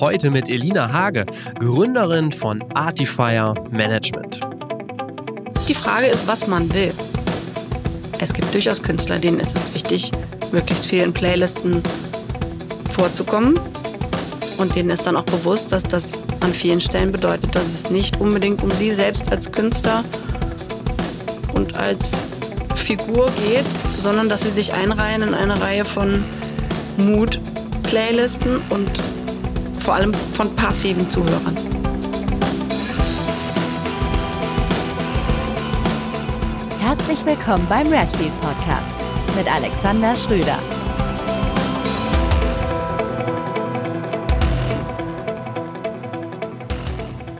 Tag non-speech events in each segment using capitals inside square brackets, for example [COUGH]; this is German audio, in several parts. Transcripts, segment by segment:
Heute mit Elina Hage, Gründerin von Artifier Management. Die Frage ist, was man will. Es gibt durchaus Künstler, denen ist es wichtig, möglichst viel in Playlisten vorzukommen. Und denen ist dann auch bewusst, dass das an vielen Stellen bedeutet, dass es nicht unbedingt um sie selbst als Künstler und als Figur geht, sondern dass sie sich einreihen in eine Reihe von Mood-Playlisten und vor allem von passiven Zuhörern. Herzlich willkommen beim Redfield Podcast mit Alexander Schröder.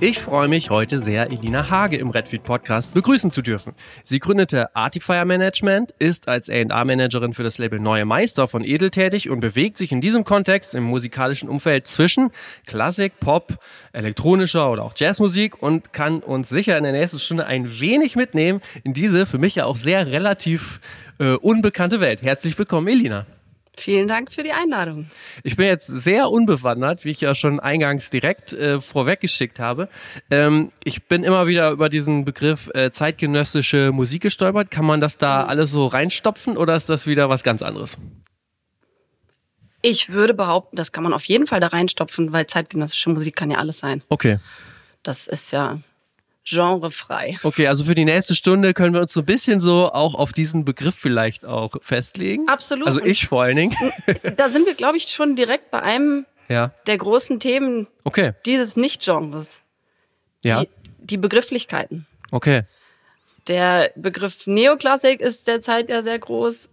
Ich freue mich heute sehr, Elina Hage im Redfeed Podcast begrüßen zu dürfen. Sie gründete Artifier Management, ist als A&R-Managerin für das Label Neue Meister von Edel tätig und bewegt sich in diesem Kontext im musikalischen Umfeld zwischen Klassik, Pop, elektronischer oder auch Jazzmusik und kann uns sicher in der nächsten Stunde ein wenig mitnehmen in diese für mich ja auch sehr relativ äh, unbekannte Welt. Herzlich willkommen, Elina. Vielen Dank für die Einladung. Ich bin jetzt sehr unbewandert, wie ich ja schon eingangs direkt äh, vorweggeschickt habe. Ähm, ich bin immer wieder über diesen Begriff äh, zeitgenössische Musik gestolpert. Kann man das da alles so reinstopfen oder ist das wieder was ganz anderes? Ich würde behaupten, das kann man auf jeden Fall da reinstopfen, weil zeitgenössische Musik kann ja alles sein. Okay. Das ist ja genrefrei. Okay, also für die nächste Stunde können wir uns so ein bisschen so auch auf diesen Begriff vielleicht auch festlegen. Absolut. Also ich vor allen Dingen. [LAUGHS] Da sind wir, glaube ich, schon direkt bei einem ja. der großen Themen Okay. dieses Nicht-Genres. Ja. Die, die Begrifflichkeiten. Okay. Der Begriff Neoklassik ist derzeit ja sehr groß,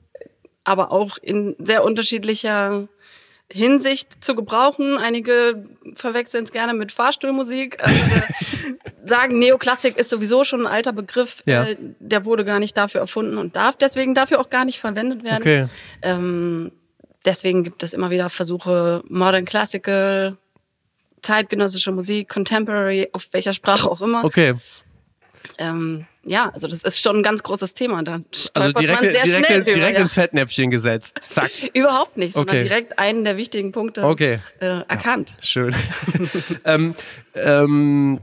aber auch in sehr unterschiedlicher Hinsicht zu gebrauchen. Einige verwechseln es gerne mit Fahrstuhlmusik. Andere [LAUGHS] sagen, Neoklassik ist sowieso schon ein alter Begriff. Ja. Äh, der wurde gar nicht dafür erfunden und darf deswegen dafür auch gar nicht verwendet werden. Okay. Ähm, deswegen gibt es immer wieder Versuche, Modern Classical, zeitgenössische Musik, Contemporary, auf welcher Sprache auch immer. Okay. Ähm, ja, also das ist schon ein ganz großes Thema. Da Also direkt, man sehr direkt, direkt ja. ins Fettnäpfchen gesetzt. Zack. [LAUGHS] Überhaupt nicht, sondern Okay. direkt einen der wichtigen Punkte Okay. äh, erkannt. Schön. [LAUGHS] ähm, ähm,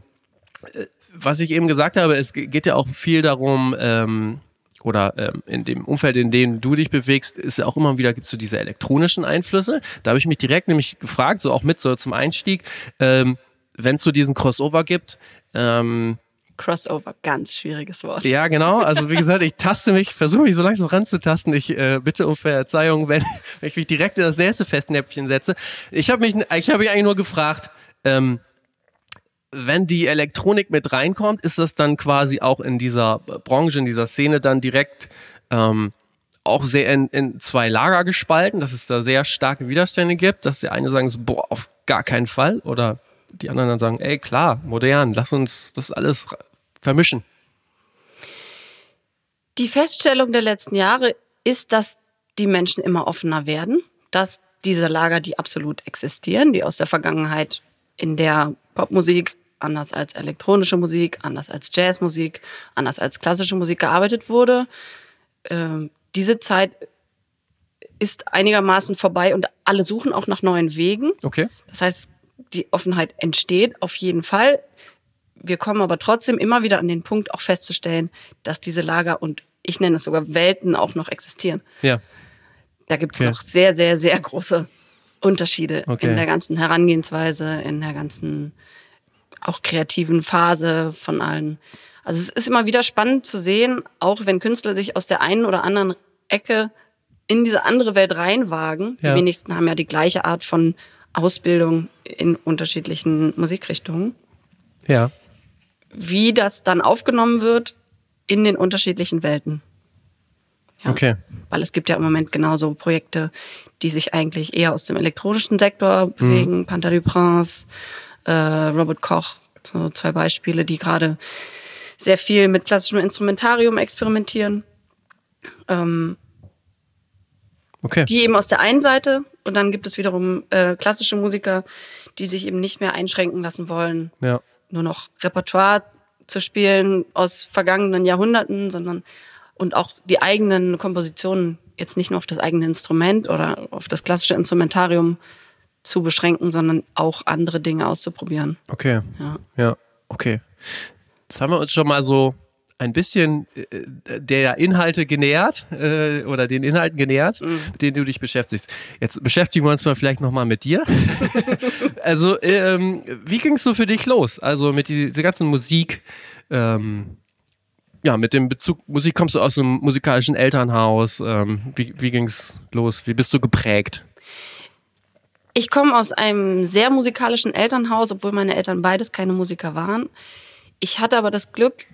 äh, was ich eben gesagt habe, es ge- geht ja auch viel darum, ähm, oder ähm, in dem Umfeld, in dem du dich bewegst, ist ja auch immer wieder, gibt's so diese elektronischen Einflüsse. Da habe ich mich direkt nämlich gefragt, so auch mit so zum Einstieg, ähm, wenn es so diesen Crossover gibt, ähm, Crossover, ganz schwieriges Wort. ja, genau. Also wie gesagt, ich taste mich, versuche mich so langsam ranzutasten. Ich äh, bitte um Verzeihung, wenn, [LAUGHS] wenn ich mich direkt in das nächste Festnäpfchen setze. Ich habe mich, ich habe eigentlich nur gefragt, ähm, wenn die Elektronik mit reinkommt, ist das dann quasi auch in dieser Branche, in dieser Szene dann direkt ähm, auch sehr in, in zwei Lager gespalten, dass es da sehr starke Widerstände gibt, dass die eine sagen so, boah, auf gar keinen Fall oder die anderen dann sagen, ey, klar, modern, lass uns das alles vermischen. Die Feststellung der letzten Jahre ist, dass die Menschen immer offener werden, dass diese Lager, die absolut existieren, die aus der Vergangenheit in der Popmusik anders als elektronische Musik, anders als Jazzmusik, anders als klassische Musik gearbeitet wurde, ähm, diese Zeit ist einigermaßen vorbei und alle suchen auch nach neuen Wegen. Okay. Das heißt, die Offenheit entsteht auf jeden Fall. Wir kommen aber trotzdem immer wieder an den Punkt, auch festzustellen, dass diese Lager und ich nenne es sogar Welten auch noch existieren. Ja. Da gibt es Okay. noch sehr, sehr, sehr große Unterschiede Okay. in der ganzen Herangehensweise, in der ganzen auch kreativen Phase von allen. Also es ist immer wieder spannend zu sehen, auch wenn Künstler sich aus der einen oder anderen Ecke in diese andere Welt reinwagen. Ja. Die wenigsten haben ja die gleiche Art von Ausbildung in unterschiedlichen Musikrichtungen. Ja. Wie das dann aufgenommen wird in den unterschiedlichen Welten. Ja. Okay. Weil es gibt ja im Moment genauso Projekte, die sich eigentlich eher aus dem elektronischen Sektor bewegen. Panther du Prince, äh, Robert Koch, so zwei Beispiele, die gerade sehr viel mit klassischem Instrumentarium experimentieren. Ähm, Okay. die eben aus der einen Seite und dann gibt es wiederum äh, klassische Musiker, die sich eben nicht mehr einschränken lassen wollen, ja. nur noch Repertoire zu spielen aus vergangenen Jahrhunderten, sondern und auch die eigenen Kompositionen jetzt nicht nur auf das eigene Instrument oder auf das klassische Instrumentarium zu beschränken, sondern auch andere Dinge auszuprobieren. Okay. Ja. Ja, okay. Jetzt haben wir uns schon mal so ein bisschen äh, der Inhalte genähert äh, oder den Inhalten genähert, mit denen du dich beschäftigst. Jetzt beschäftigen wir uns mal vielleicht nochmal mit dir. [LAUGHS] also, ähm, wie ging es so für dich los? Also mit die- dieser ganzen Musik, ähm, ja, mit dem Bezug, Musik kommst du aus einem musikalischen Elternhaus. Ähm, wie wie ging es los? Wie bist du geprägt? Ich komme aus einem sehr musikalischen Elternhaus, obwohl meine Eltern beides keine Musiker waren. Ich hatte aber das Glück,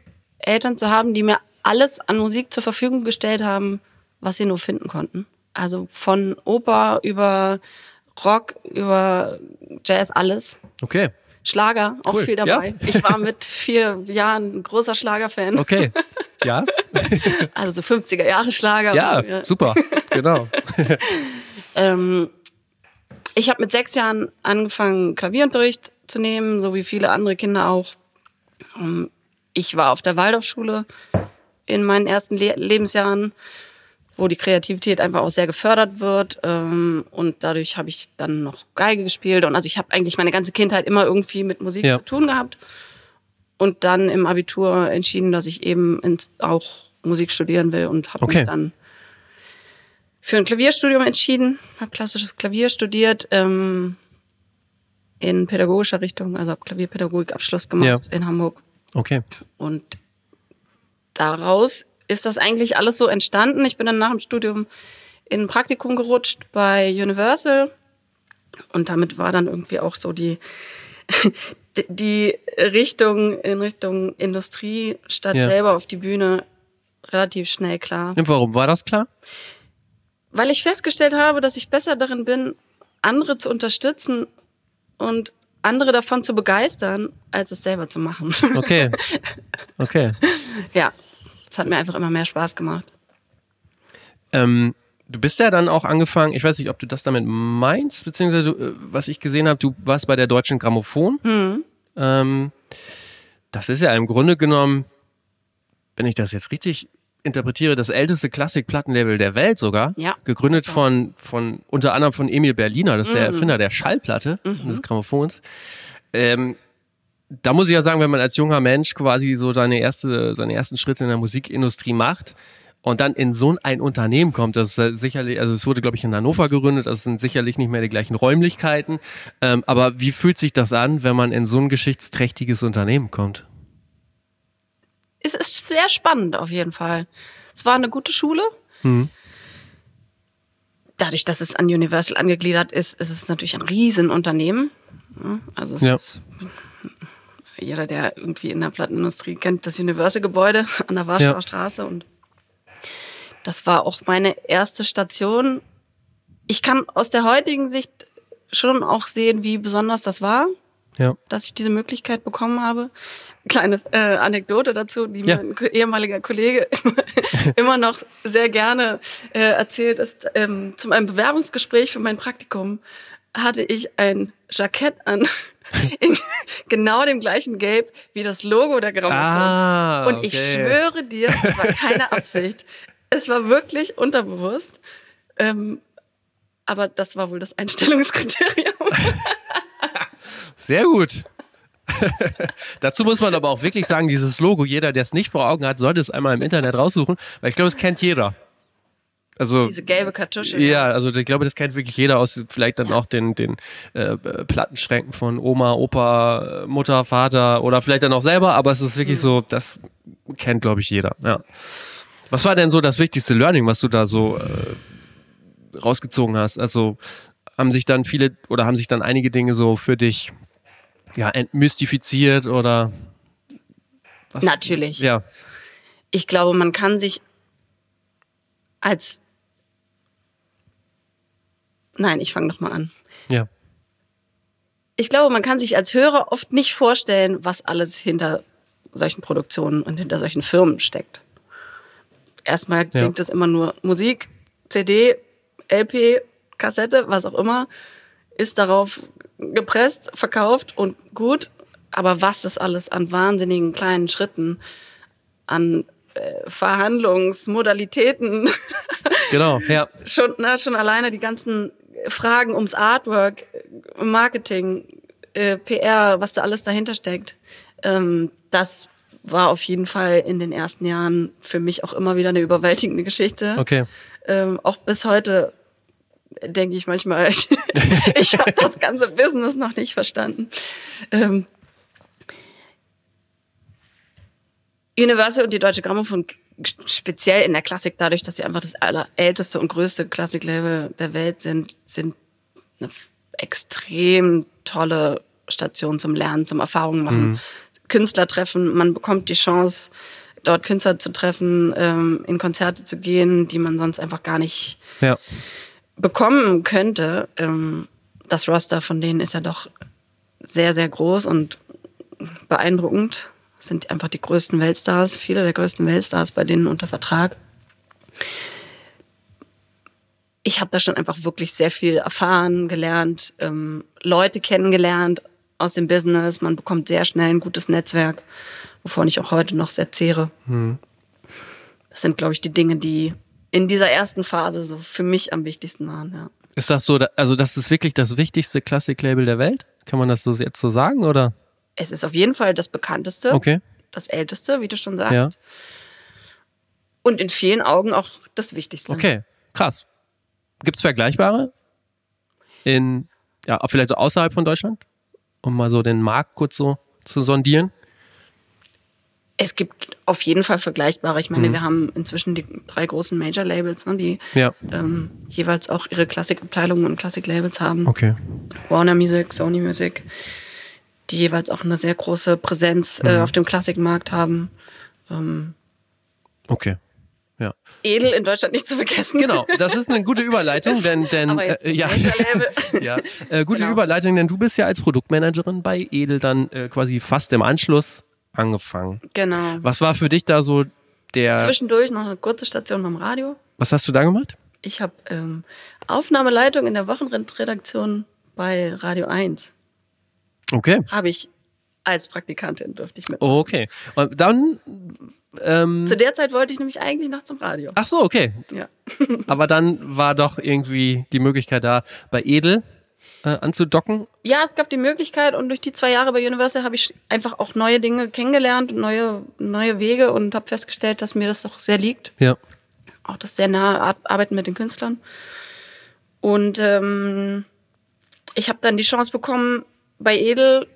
Eltern zu haben, die mir alles an Musik zur Verfügung gestellt haben, was sie nur finden konnten. Also von Oper über Rock, über Jazz, alles. Okay, Schlager, auch Cool, viel dabei. ja. [LAUGHS] Ich war mit vier Jahren ein großer Schlagerfan. okay. Ja, [LAUGHS] Also so 50er Jahre Schlager. ja, super, genau. [LAUGHS] Ähm, ich habe mit sechs Jahren angefangen, Klavierunterricht zu nehmen, so wie viele andere Kinder auch. Ich war auf der Waldorfschule in meinen ersten Le Lebensjahren, wo die Kreativität einfach auch sehr gefördert wird. Ähm, und dadurch habe ich dann noch Geige gespielt. Und also ich habe eigentlich meine ganze Kindheit immer irgendwie mit Musik Ja. zu tun gehabt. Und dann im Abitur entschieden, dass ich eben ins, auch Musik studieren will und habe Okay. mich dann für ein Klavierstudium entschieden, habe klassisches Klavier studiert ähm, in pädagogischer Richtung, also habe Klavierpädagogik Abschluss gemacht Ja. in Hamburg Okay. und daraus ist das eigentlich alles so entstanden. Ich bin dann nach dem Studium in ein Praktikum gerutscht bei Universal und damit war dann irgendwie auch so [LAUGHS] die die- Richtung in Richtung Industrie statt Ja. selber auf die Bühne relativ schnell klar. Und warum war das klar? Weil ich festgestellt habe, dass ich besser darin bin, andere zu unterstützen und andere davon zu begeistern, als es selber zu machen. Okay. Okay. [LAUGHS] ja, es hat mir einfach immer mehr Spaß gemacht. Ähm, du bist ja dann auch angefangen, ich weiß nicht, ob du das damit meinst, beziehungsweise äh, was ich gesehen habe, du warst bei der Deutschen Grammophon. Ähm, das ist ja im Grunde genommen, wenn ich das jetzt richtig interpretiere, das älteste Klassikplattenlabel der Welt sogar. Ja. Gegründet Also. von, von unter anderem von Emil Berliner, das ist der Erfinder der Schallplatte und des Grammophons. Ähm, da muss ich ja sagen, wenn man als junger Mensch quasi so seine erste, seine ersten Schritte in der Musikindustrie macht und dann in so ein Unternehmen kommt, das ist äh, sicherlich, also es wurde, glaube ich, in Hannover gegründet, das sind sicherlich nicht mehr die gleichen Räumlichkeiten. Ähm, aber wie fühlt sich das an, wenn man in so ein geschichtsträchtiges Unternehmen kommt? Es ist sehr spannend auf jeden Fall. Es war eine gute Schule. Dadurch, dass es an Universal angegliedert ist, ist es natürlich ein Riesenunternehmen. Also es Ja. ist jeder, der irgendwie in der Plattenindustrie kennt, das Universal-Gebäude [LAUGHS] an der Warschauer Ja. Straße und das war auch meine erste Station. Ich kann aus der heutigen Sicht schon auch sehen, wie besonders das war Ja. dass ich diese Möglichkeit bekommen habe. Kleines äh, Anekdote dazu, die Ja. mein ehemaliger Kollege [LAUGHS] immer noch sehr gerne äh, erzählt ist. Ähm, zu meinem Bewerbungsgespräch für mein Praktikum hatte ich ein Jackett an, [LAUGHS] in genau dem gleichen Gelb wie das Logo der Grammophon. Ah, Und ich okay. schwöre dir, [LAUGHS] es war keine Absicht. es war wirklich unterbewusst. Ähm, aber das war wohl das Einstellungskriterium. [LAUGHS] Sehr gut. Dazu muss man aber auch wirklich sagen, dieses Logo, jeder, der es nicht vor Augen hat, sollte es einmal im Internet raussuchen, weil ich glaube, es kennt jeder. Also Diese gelbe Kartusche. ja, also ich glaube, das kennt wirklich jeder aus vielleicht dann auch den, den äh, Plattenschränken von Oma, Opa, Mutter, Vater oder vielleicht dann auch selber, aber es ist wirklich so, das kennt, glaube ich, jeder. Ja. Was war denn so das wichtigste Learning, was du da so äh, rausgezogen hast? Also haben sich dann viele oder haben sich dann einige Dinge so für dich ja entmystifiziert oder was? Natürlich. Ja, Ich glaube, man kann sich als Nein, ich fange noch mal an. ja, Ich glaube, man kann sich als Hörer oft nicht vorstellen, was alles hinter solchen Produktionen und hinter solchen Firmen steckt. Erstmal Ja. klingt es immer nur Musik, CD, LP, Kassette, was auch immer, ist darauf gepresst, verkauft und gut. Aber was das alles an wahnsinnigen kleinen Schritten, an äh, Verhandlungsmodalitäten [LAUGHS] genau, ja, schon, na, schon alleine die ganzen Fragen ums Artwork, Marketing, äh, PR, was da alles dahinter steckt. Ähm, das war auf jeden Fall in den ersten Jahren für mich auch immer wieder eine überwältigende Geschichte. Okay. Ähm, auch bis heute denke ich manchmal, [LAUGHS] ich, ich habe das ganze Business noch nicht verstanden. Ähm, Universal und die Deutsche Grammophon speziell in der Klassik, dadurch, dass sie einfach das allerälteste und größte Klassiklabel der Welt sind, sind eine extrem tolle Station zum Lernen, zum Erfahrungen machen, mhm. Künstler treffen. Man bekommt die Chance, dort Künstler zu treffen, ähm, in Konzerte zu gehen, die man sonst einfach gar nicht ja. bekommen könnte. Ähm, das Roster von denen ist ja doch sehr, sehr groß und beeindruckend sind einfach die größten Weltstars, viele der größten Weltstars bei denen unter Vertrag. Ich habe da schon einfach wirklich sehr viel erfahren, gelernt, ähm, Leute kennengelernt aus dem Business. Man bekommt sehr schnell ein gutes Netzwerk, wovon ich auch heute noch sehr zehre. Hm. Das sind, glaube ich, die Dinge, die in dieser ersten Phase so für mich am wichtigsten waren. Ja. Ist das so, also das ist wirklich das wichtigste Klassiklabel der Welt? Kann man das so jetzt so sagen oder? Es ist auf jeden Fall das bekannteste, okay. das älteste, wie du schon sagst. Ja. Und in vielen Augen auch das Wichtigste. Okay, krass. Gibt es Vergleichbare? In, ja, vielleicht so außerhalb von Deutschland? Um mal so den Markt kurz so zu sondieren? Es gibt auf jeden Fall vergleichbare. Ich meine, mhm. wir haben inzwischen die drei großen Major-Labels, ne, die ja. ähm, jeweils auch ihre Klassikabteilungen und Klassik-Labels haben. Okay. Warner Music, Sony Music die jeweils auch eine sehr große Präsenz äh, mhm. auf dem Klassikmarkt haben. Ähm, okay. Ja. Edel in Deutschland nicht zu vergessen. Genau, das ist eine gute Überleitung, [LAUGHS] denn, denn äh, ja, [LAUGHS] ja äh, gute genau. Überleitung, denn du bist ja als Produktmanagerin bei Edel dann äh, quasi fast im Anschluss angefangen. Genau. Was war für dich da so der Zwischendurch noch eine kurze Station beim Radio. Was hast du da gemacht? Ich habe ähm, Aufnahmeleitung in der Wochenredaktion bei Radio 1. Okay. Habe ich als Praktikantin durfte ich mit. okay. Und dann. Ähm, Zu der Zeit wollte ich nämlich eigentlich noch zum Radio. Ach so, okay. Ja. [LAUGHS] Aber dann war doch irgendwie die Möglichkeit da, bei Edel äh, anzudocken? Ja, es gab die Möglichkeit und durch die zwei Jahre bei Universal habe ich einfach auch neue Dinge kennengelernt und neue, neue Wege und habe festgestellt, dass mir das doch sehr liegt. Ja. Auch das sehr nahe Arbeiten mit den Künstlern. Und ähm, ich habe dann die Chance bekommen, bei Edel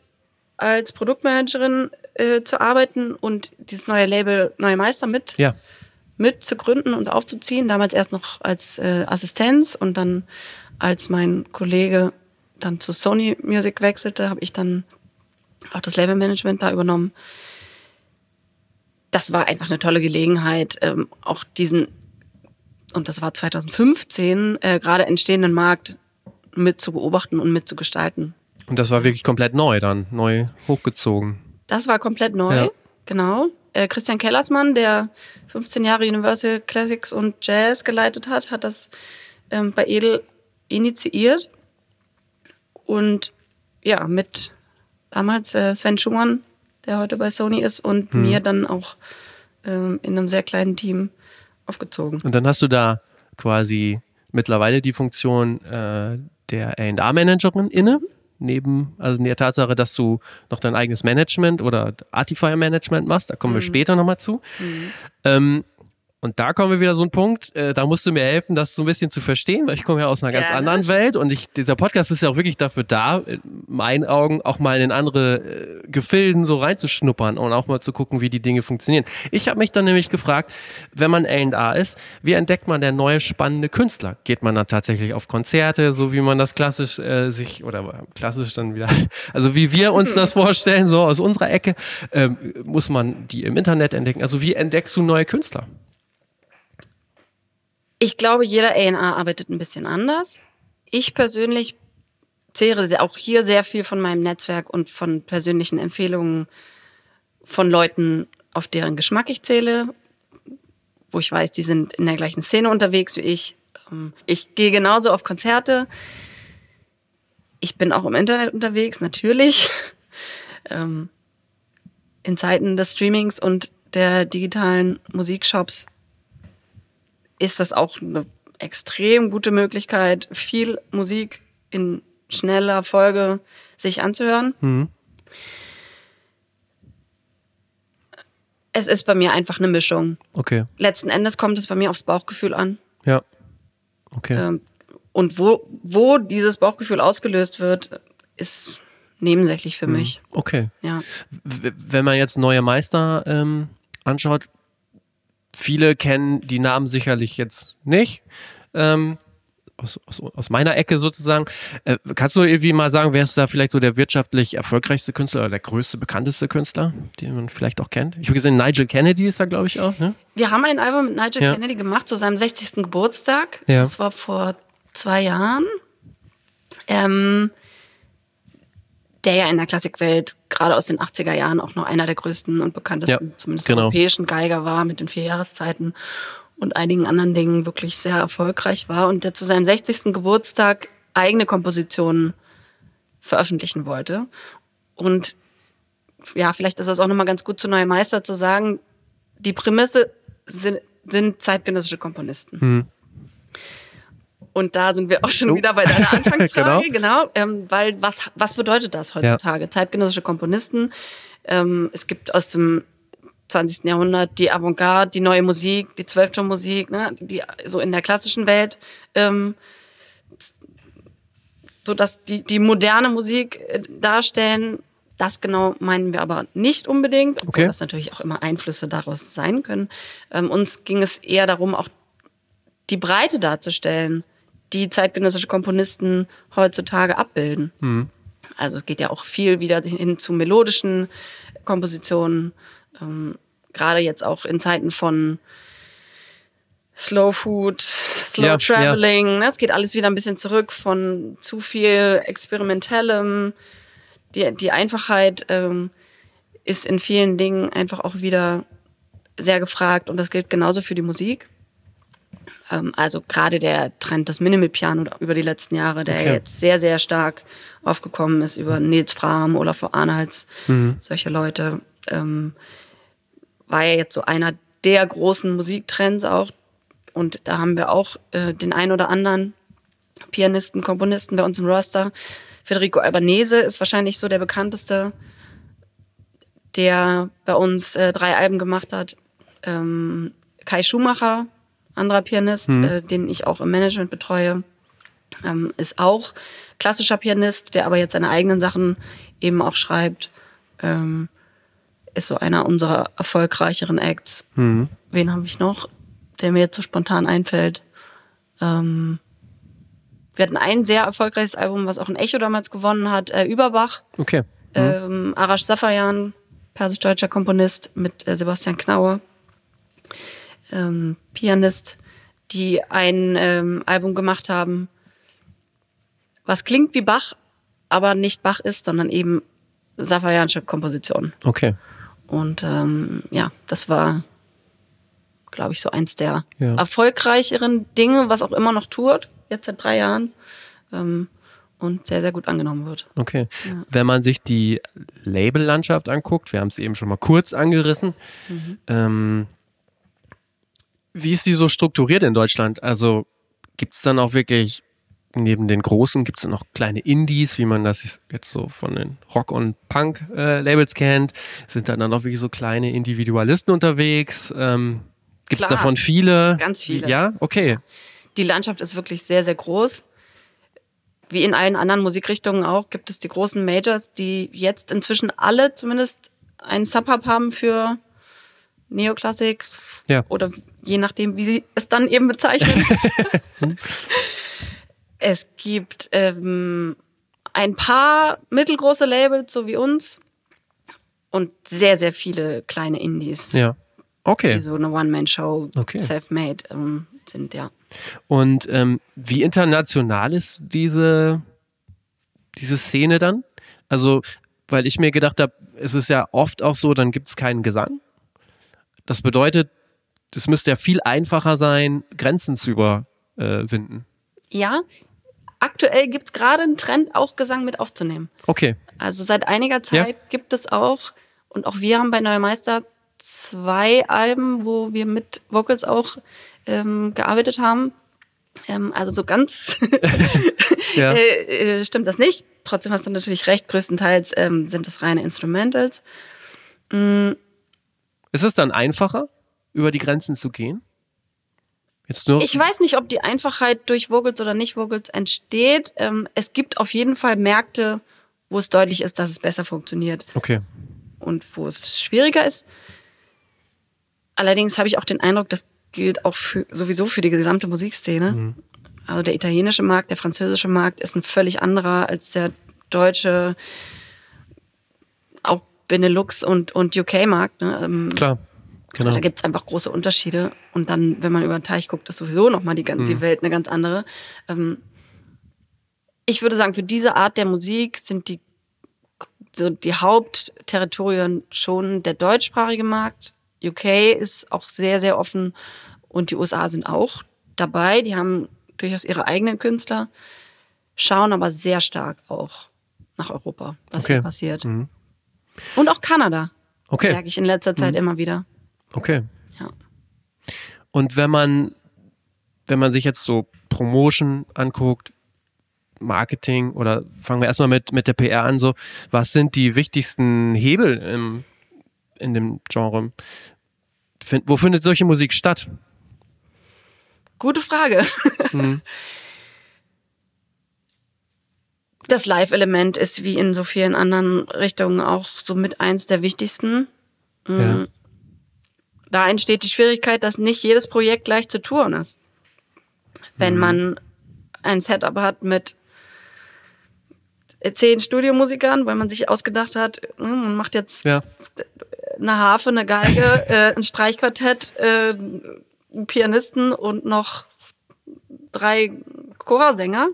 als Produktmanagerin äh, zu arbeiten und dieses neue Label Neue Meister mit, ja. mit zu gründen und aufzuziehen. Damals erst noch als äh, Assistenz und dann als mein Kollege dann zu Sony Music wechselte, habe ich dann auch das Labelmanagement da übernommen. Das war einfach eine tolle Gelegenheit, ähm, auch diesen, und das war 2015, äh, gerade entstehenden Markt mit zu beobachten und mit zu gestalten. Und das war wirklich komplett neu dann, neu hochgezogen. Das war komplett neu, ja. genau. Äh, Christian Kellersmann, der 15 Jahre Universal Classics und Jazz geleitet hat, hat das ähm, bei Edel initiiert. Und ja, mit damals äh, Sven Schumann, der heute bei Sony ist, und hm. mir dann auch ähm, in einem sehr kleinen Team aufgezogen. Und dann hast du da quasi mittlerweile die Funktion äh, der A&R-Managerin inne neben, also in der Tatsache, dass du noch dein eigenes Management oder Artifier-Management machst, da kommen mhm. wir später nochmal zu. Mhm. Ähm, und da kommen wir wieder so ein Punkt, äh, da musst du mir helfen, das so ein bisschen zu verstehen, weil ich komme ja aus einer ganz Gerne. anderen Welt und ich, dieser Podcast ist ja auch wirklich dafür da, in meinen Augen auch mal in andere äh, Gefilden so reinzuschnuppern und auch mal zu gucken, wie die Dinge funktionieren. Ich habe mich dann nämlich gefragt, wenn man A&A ist, wie entdeckt man denn neue spannende Künstler? Geht man da tatsächlich auf Konzerte, so wie man das klassisch äh, sich, oder klassisch dann wieder, [LAUGHS] also wie wir uns das [LAUGHS] vorstellen, so aus unserer Ecke, ähm, muss man die im Internet entdecken? Also wie entdeckst du neue Künstler? Ich glaube, jeder A&R arbeitet ein bisschen anders. Ich persönlich zehre auch hier sehr viel von meinem Netzwerk und von persönlichen Empfehlungen von Leuten, auf deren Geschmack ich zähle, wo ich weiß, die sind in der gleichen Szene unterwegs wie ich. Ähm, ich gehe genauso auf Konzerte. Ich bin auch im Internet unterwegs, natürlich. [LAUGHS] Ähm, in Zeiten des Streamings und der digitalen Musikshops ist das auch eine extrem gute Möglichkeit, viel Musik in schneller Folge sich anzuhören. Mhm. Es ist bei mir einfach eine Mischung. Okay. Letzten Endes kommt es bei mir aufs Bauchgefühl an. Ja. Okay. Ähm, und wo, wo dieses Bauchgefühl ausgelöst wird, ist nebensächlich für mich. Okay. Ja. Wenn man jetzt neue Meister ähm, anschaut, viele kennen die Namen sicherlich jetzt nicht. Ähm, aus, aus, aus meiner Ecke sozusagen. Äh, kannst du irgendwie mal sagen, wer ist da vielleicht so der wirtschaftlich erfolgreichste Künstler oder der größte, bekannteste Künstler, den man vielleicht auch kennt? Ich habe gesehen, Nigel Kennedy ist da, glaube ich, auch. Ne? Wir haben ein Album mit Nigel Ja. Kennedy gemacht zu seinem 60. Geburtstag. Ja. Das war vor zwei Jahren. Ähm, der ja in der Klassikwelt gerade aus den 80er Jahren auch noch einer der größten und bekanntesten, Ja, zumindest genau. europäischen Geiger war mit den vier Jahreszeiten und einigen anderen Dingen wirklich sehr erfolgreich war und der zu seinem 60. Geburtstag eigene Kompositionen veröffentlichen wollte. Und ja, vielleicht ist das auch nochmal ganz gut zu Neue Meister zu sagen, die Prämisse sind, sind zeitgenössische Komponisten. Und da sind wir auch schon wieder bei deiner [LAUGHS] Anfangsfrage, genau, ähm, weil was, was bedeutet das heutzutage? Zeitgenössische Komponisten, ähm, es gibt aus dem 20. Jahrhundert die Avantgarde, die neue Musik, die Zwölftonmusik, ne, die so in der klassischen Welt ähm, so dass die, die moderne Musik äh, darstellen. Das genau meinen wir aber nicht unbedingt, obwohl Okay. das natürlich auch immer Einflüsse daraus sein können. Ähm, uns ging es eher darum, auch die Breite darzustellen, die zeitgenössische Komponisten heutzutage abbilden. Also es geht ja auch viel wieder hin zu melodischen Kompositionen, ähm, gerade jetzt auch in Zeiten von Slow Food, Slow Ja, Traveling. Ne? Es geht alles wieder ein bisschen zurück von zu viel Experimentellem. Die, die Einfachheit ähm, ist in vielen Dingen einfach auch wieder sehr gefragt und das gilt genauso für die Musik. Ähm, also gerade der Trend des Minimal Piano über die letzten Jahre, der Okay. jetzt sehr, sehr stark aufgekommen ist über Nils Fram, Olaf Arnolds, solche Leute, ähm, war ja jetzt so einer der großen Musiktrends auch. Und da haben wir auch äh, den ein oder anderen Pianisten, Komponisten bei uns im Roster. Federico Albanese ist wahrscheinlich so der bekannteste, der bei uns äh, drei Alben gemacht hat. Ähm, Kai Schumacher, anderer Pianist, äh, den ich auch im Management betreue, ähm, ist auch klassischer Pianist, der aber jetzt seine eigenen Sachen eben auch schreibt. Ähm, ist so einer unserer erfolgreicheren Acts. Wen habe ich noch, der mir jetzt so spontan einfällt? Ähm, wir hatten ein sehr erfolgreiches Album, was auch ein Echo damals gewonnen hat, äh, Überbach. Okay. Ähm, Arash Safayan, persisch-deutscher Komponist mit äh, Sebastian Knaue, ähm, Pianist, die ein ähm, Album gemacht haben, was klingt wie Bach, aber nicht Bach ist, sondern eben Safayanische Komposition. Okay. Und ähm, ja, das war, glaube ich, so eins der Ja. erfolgreicheren Dinge, was auch immer noch tut, jetzt seit drei Jahren. Ähm, und sehr, sehr gut angenommen wird. Okay. Wenn man sich die Labellandschaft anguckt, wir haben es eben schon mal kurz angerissen, ähm, wie ist die so strukturiert in Deutschland? Also gibt es dann auch wirklich neben den großen, gibt es dann noch kleine Indies, wie man das jetzt so von den Rock- und Punk-Labels kennt? Sind dann dann auch wirklich so kleine Individualisten unterwegs? Ähm, gibt es davon viele? Ganz viele. Ja, okay. Die Landschaft ist wirklich sehr, sehr groß. Wie in allen anderen Musikrichtungen auch, gibt es die großen Majors, die jetzt inzwischen alle zumindest einen Subhub haben für Neoklassik Ja. oder je nachdem, wie sie es dann eben bezeichnen. [LAUGHS] [LAUGHS] es gibt ähm, ein paar mittelgroße Labels, so wie uns, und sehr, sehr viele kleine Indies, Ja. Okay. die so eine One-Man-Show, Okay. self-made ähm, sind, ja. Und ähm, wie international ist diese, diese Szene dann? Also, weil ich mir gedacht habe, es ist ja oft auch so, dann gibt es keinen Gesang. Das bedeutet, es müsste ja viel einfacher sein, Grenzen zu überwinden. Ja, aktuell gibt's gerade einen Trend, auch Gesang mit aufzunehmen. Okay. Also seit einiger Zeit gibt es auch, und auch wir haben bei Neue Meister zwei Alben, wo wir mit Vocals auch ähm, gearbeitet haben. Ähm, also so ganz [LAUGHS] Ja. [LAUGHS] äh, äh, stimmt das nicht. Trotzdem hast du natürlich recht, größtenteils ähm, sind das reine Instrumentals. Ist es dann einfacher, über die Grenzen zu gehen? Jetzt nur. Ich weiß nicht, ob die Einfachheit durch Vocals oder nicht Vocals entsteht. Ähm, es gibt auf jeden Fall Märkte, wo es deutlich ist, dass es besser funktioniert okay. und wo es schwieriger ist. Allerdings habe ich auch den Eindruck, das gilt auch für, sowieso für die gesamte Musikszene. Also der italienische Markt, der französische Markt ist ein völlig anderer als der deutsche, auch Benelux und, und UK-Markt. Ne? Ähm, Klar. Genau. Da gibt's einfach große Unterschiede. Und dann, wenn man über den Teich guckt, ist sowieso nochmal die, ganze die Welt eine ganz andere. Ähm, ich würde sagen, für diese Art der Musik sind die, so die Hauptterritorien schon der deutschsprachige Markt. UK ist auch sehr, sehr offen und die USA sind auch dabei. Die haben durchaus ihre eigenen Künstler, schauen aber sehr stark auch nach Europa, was Okay. hier passiert. Und auch Kanada. Okay. Merke ich in letzter Zeit immer wieder. Okay. Ja. Und wenn man, wenn man sich jetzt so Promotion anguckt, Marketing oder fangen wir erstmal mit, mit der PR an, so, was sind die wichtigsten Hebel im, in dem Genre? Find, wo findet solche Musik statt? Gute Frage. Das Live-Element ist wie in so vielen anderen Richtungen auch so mit eins der wichtigsten. Ja. Da entsteht die Schwierigkeit, dass nicht jedes Projekt gleich zu touren ist. Wenn man ein Setup hat mit zehn Studiomusikern, weil man sich ausgedacht hat, hm, man macht jetzt Ja. eine Harfe, eine Geige, [LAUGHS] äh, ein Streichquartett, äh, einen Pianisten und noch drei Chorsänger.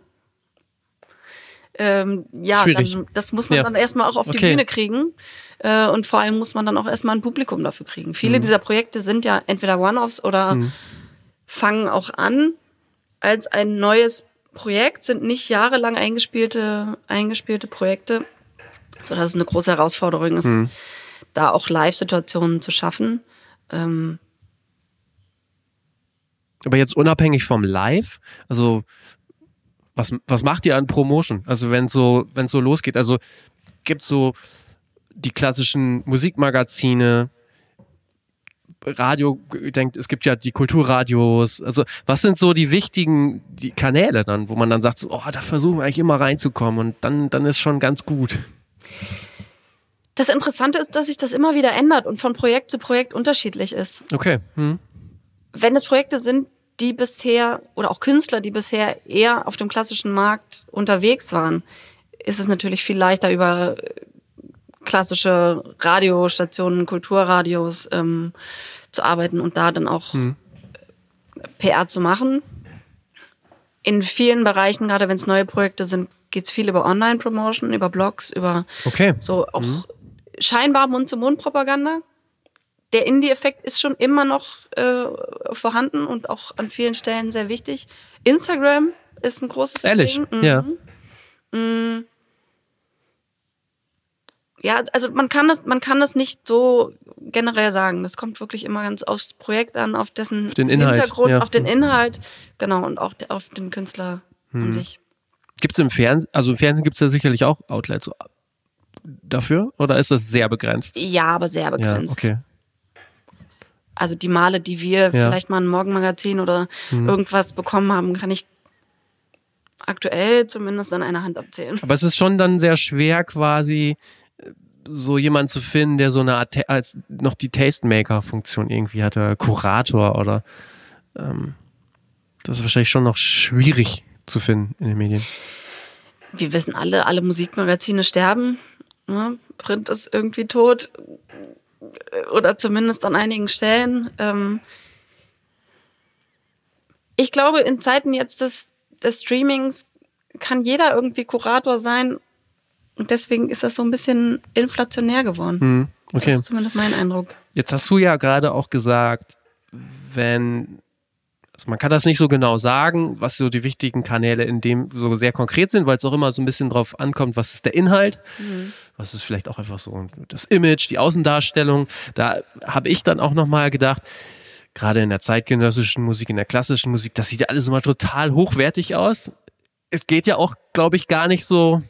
Ähm, ja, dann, das muss man Ja. dann erstmal auch auf die Okay. Bühne kriegen. Äh, und vor allem muss man dann auch erstmal ein Publikum dafür kriegen. Viele Mhm. dieser Projekte sind ja entweder One-Offs oder fangen auch an als ein neues Projekt, sind nicht jahrelang eingespielte, eingespielte Projekte, sodass es eine große Herausforderung ist, Mhm. da auch Live-Situationen zu schaffen. Ähm, Aber jetzt unabhängig vom Live, also was, was macht ihr an Promotion? Also wenn so, wenn so losgeht, also gibt's so die klassischen Musikmagazine, Radio, ich denke, es gibt ja die Kulturradios, also was sind so die wichtigen die Kanäle dann, wo man dann sagt, so, oh, da versuchen wir eigentlich immer reinzukommen und dann, dann ist schon ganz gut. das Interessante ist, dass sich das immer wieder ändert und von Projekt zu Projekt unterschiedlich ist. Okay. Hm. wenn es Projekte sind, die bisher oder auch Künstler, die bisher eher auf dem klassischen Markt unterwegs waren, ist es natürlich viel leichter über klassische Radiostationen, Kulturradios ähm, zu arbeiten und da dann auch äh, PR zu machen. In vielen Bereichen, gerade wenn es neue Projekte sind, geht es viel über Online-Promotion, über Blogs, über Okay. so auch scheinbar Mund-zu-Mund-Propaganda. Der Indie-Effekt ist schon immer noch äh, vorhanden und auch an vielen Stellen sehr wichtig. Instagram ist ein großes Ehrlich? Ding. Mhm. Ja. Ja, also man kann das, man kann das nicht so generell sagen. Das kommt wirklich immer ganz aufs Projekt an, auf dessen Auf den Inhalt, Hintergrund, ja. Auf den Inhalt, genau, und auch auf den Künstler an sich. Gibt's im Fernsehen, also im Fernsehen gibt's ja sicherlich auch Outlets dafür oder ist das sehr begrenzt? Ja, aber sehr Ja, begrenzt. okay. Also die Male, die wir vielleicht mal ein Morgenmagazin oder Mhm. irgendwas bekommen haben, kann ich aktuell zumindest an einer Hand abzählen. Aber es ist schon dann sehr schwer, quasi so jemanden zu finden, der so eine Art, als noch die Tastemaker-Funktion irgendwie hatte, Kurator oder ähm, das ist wahrscheinlich schon noch schwierig zu finden in den Medien. Wir wissen alle, alle Musikmagazine sterben. Ne? Print ist irgendwie tot. Oder zumindest an einigen Stellen. Ähm ich glaube, in Zeiten jetzt des, des Streamings kann jeder irgendwie Kurator sein. Und deswegen ist das so ein bisschen inflationär geworden. Hm, okay. Das ist zumindest mein Eindruck. Jetzt hast du ja gerade auch gesagt, wenn, also man kann das nicht so genau sagen, was so die wichtigen Kanäle in dem so sehr konkret sind, weil es auch immer so ein bisschen drauf ankommt, was ist der Inhalt, was ist vielleicht auch einfach so das Image, die Außendarstellung. Da habe ich dann auch nochmal gedacht, gerade in der zeitgenössischen Musik, in der klassischen Musik, das sieht ja alles immer total hochwertig aus. Es geht ja auch, glaube ich, gar nicht so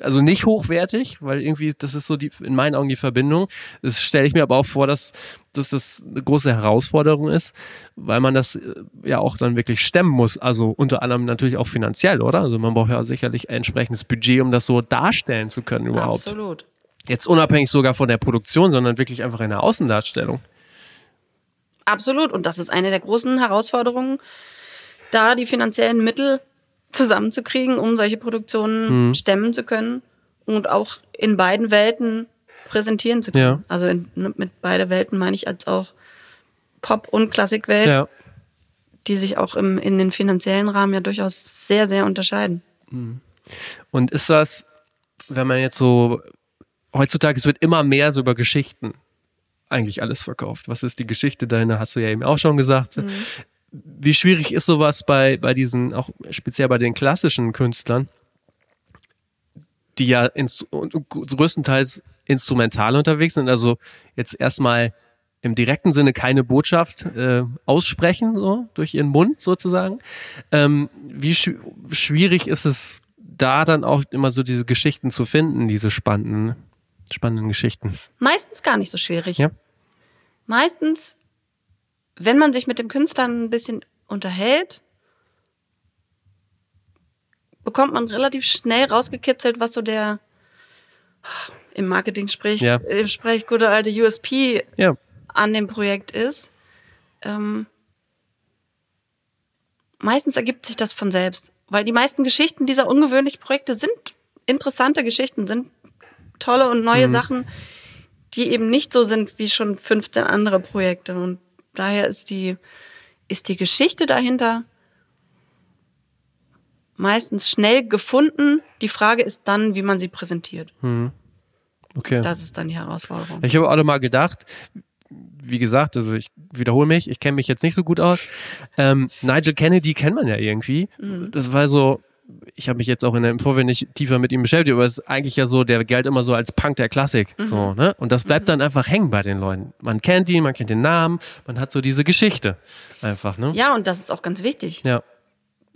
also nicht hochwertig, weil irgendwie, das ist so die, in meinen Augen die Verbindung. Das stelle ich mir aber auch vor, dass, dass das eine große Herausforderung ist, weil man das äh, ja auch dann wirklich stemmen muss. Also unter anderem natürlich auch finanziell, oder? Also man braucht ja sicherlich ein entsprechendes Budget, um das so darstellen zu können überhaupt. Absolut. Jetzt unabhängig sogar von der Produktion, sondern wirklich einfach in der Außendarstellung. Absolut. Und das ist eine der großen Herausforderungen, da die finanziellen Mittel zusammenzukriegen, um solche Produktionen mhm. stemmen zu können und auch in beiden Welten präsentieren zu können. Ja. Also in, mit beide Welten meine ich als auch Pop- und Klassikwelt, ja. die sich auch im, in den finanziellen Rahmen ja durchaus sehr, sehr unterscheiden. Mhm. Und ist das, wenn man jetzt so, heutzutage, es wird immer mehr so über Geschichten eigentlich alles verkauft. Was ist die Geschichte dahinter, hast du ja eben auch schon gesagt. Mhm wie schwierig ist sowas bei, bei diesen, auch speziell bei den klassischen Künstlern, die ja ins, größtenteils instrumental unterwegs sind, also jetzt erstmal im direkten Sinne keine Botschaft äh, aussprechen, so durch ihren Mund sozusagen. Ähm, wie sch schwierig ist es da dann auch immer so diese Geschichten zu finden, diese spannenden, spannenden Geschichten? Meistens gar nicht so schwierig. Ja. Meistens wenn man sich mit dem Künstler ein bisschen unterhält, bekommt man relativ schnell rausgekitzelt, was so der im Marketing spricht, ja. im Sprech gute alte USP ja. an dem Projekt ist. Ähm, meistens ergibt sich das von selbst, weil die meisten Geschichten dieser ungewöhnlichen Projekte sind interessante Geschichten, sind tolle und neue mhm. Sachen, die eben nicht so sind wie schon 15 andere Projekte. Und daher ist die, ist die Geschichte dahinter meistens schnell gefunden. Die Frage ist dann, wie man sie präsentiert. Hm. Okay. Das ist dann die Herausforderung. Ich habe alle mal gedacht, wie gesagt, also ich wiederhole mich, ich kenne mich jetzt nicht so gut aus. Ähm, Nigel Kennedy kennt man ja irgendwie. Mhm. Das war so, ich habe mich jetzt auch in der Vorwelt nicht tiefer mit ihm beschäftigt, aber es ist eigentlich ja so, der galt immer so als Punk der Klassik. Mhm. So, ne? Und das bleibt mhm. dann einfach hängen bei den Leuten. Man kennt ihn, man kennt den Namen, man hat so diese Geschichte einfach, ne? Ja, und das ist auch ganz wichtig. Ja.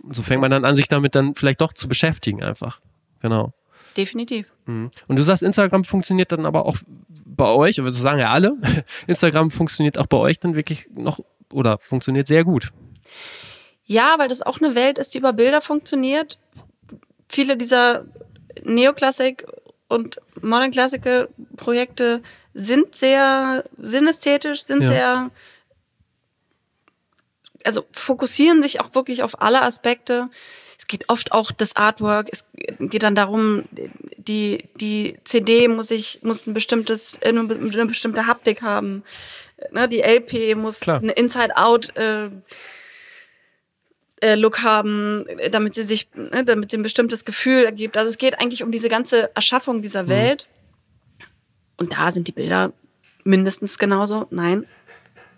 So fängt man dann an, sich damit dann vielleicht doch zu beschäftigen, einfach. Genau. Definitiv. Mhm. Und du sagst, Instagram funktioniert dann aber auch bei euch, aber das sagen ja alle, [LAUGHS] Instagram funktioniert auch bei euch dann wirklich noch oder funktioniert sehr gut. Ja, weil das auch eine Welt ist, die über Bilder funktioniert. Viele dieser Neoklassik und Modern Classical Projekte sind sehr sinnästhetisch, sind ja. sehr, also fokussieren sich auch wirklich auf alle Aspekte. Es geht oft auch das Artwork. Es geht dann darum, die, die CD muss ich, muss ein bestimmtes, eine bestimmte Haptik haben. Ne, die LP muss Klar. eine Inside-Out, äh, äh, Look haben, damit sie sich, ne, damit sie ein bestimmtes Gefühl ergibt. Also es geht eigentlich um diese ganze Erschaffung dieser mhm. Welt. Und da sind die Bilder mindestens genauso, nein,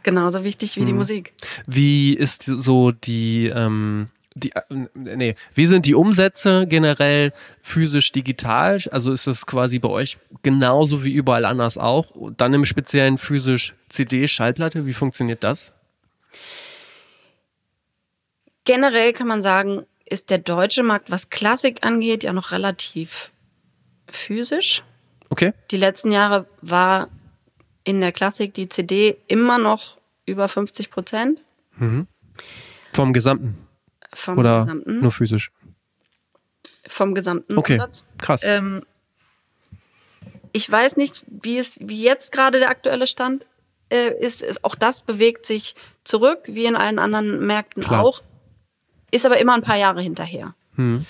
genauso wichtig wie mhm. die Musik. Wie ist so die, ähm, die, äh, nee, wie sind die Umsätze generell physisch digital? Also ist das quasi bei euch genauso wie überall anders auch? Dann im speziellen physisch CD, Schallplatte, wie funktioniert das? Generell kann man sagen, ist der deutsche Markt, was Klassik angeht, ja noch relativ physisch. Okay. Die letzten Jahre war in der Klassik die CD immer noch über 50 Prozent. Mhm. Vom gesamten? Vom Oder gesamten. nur physisch? Vom gesamten okay. Umsatz. Krass. Ähm, ich weiß nicht, wie es, wie jetzt gerade der aktuelle Stand äh, ist, ist. Auch das bewegt sich zurück, wie in allen anderen Märkten Klar. auch ist aber immer ein paar Jahre hinterher. Hm.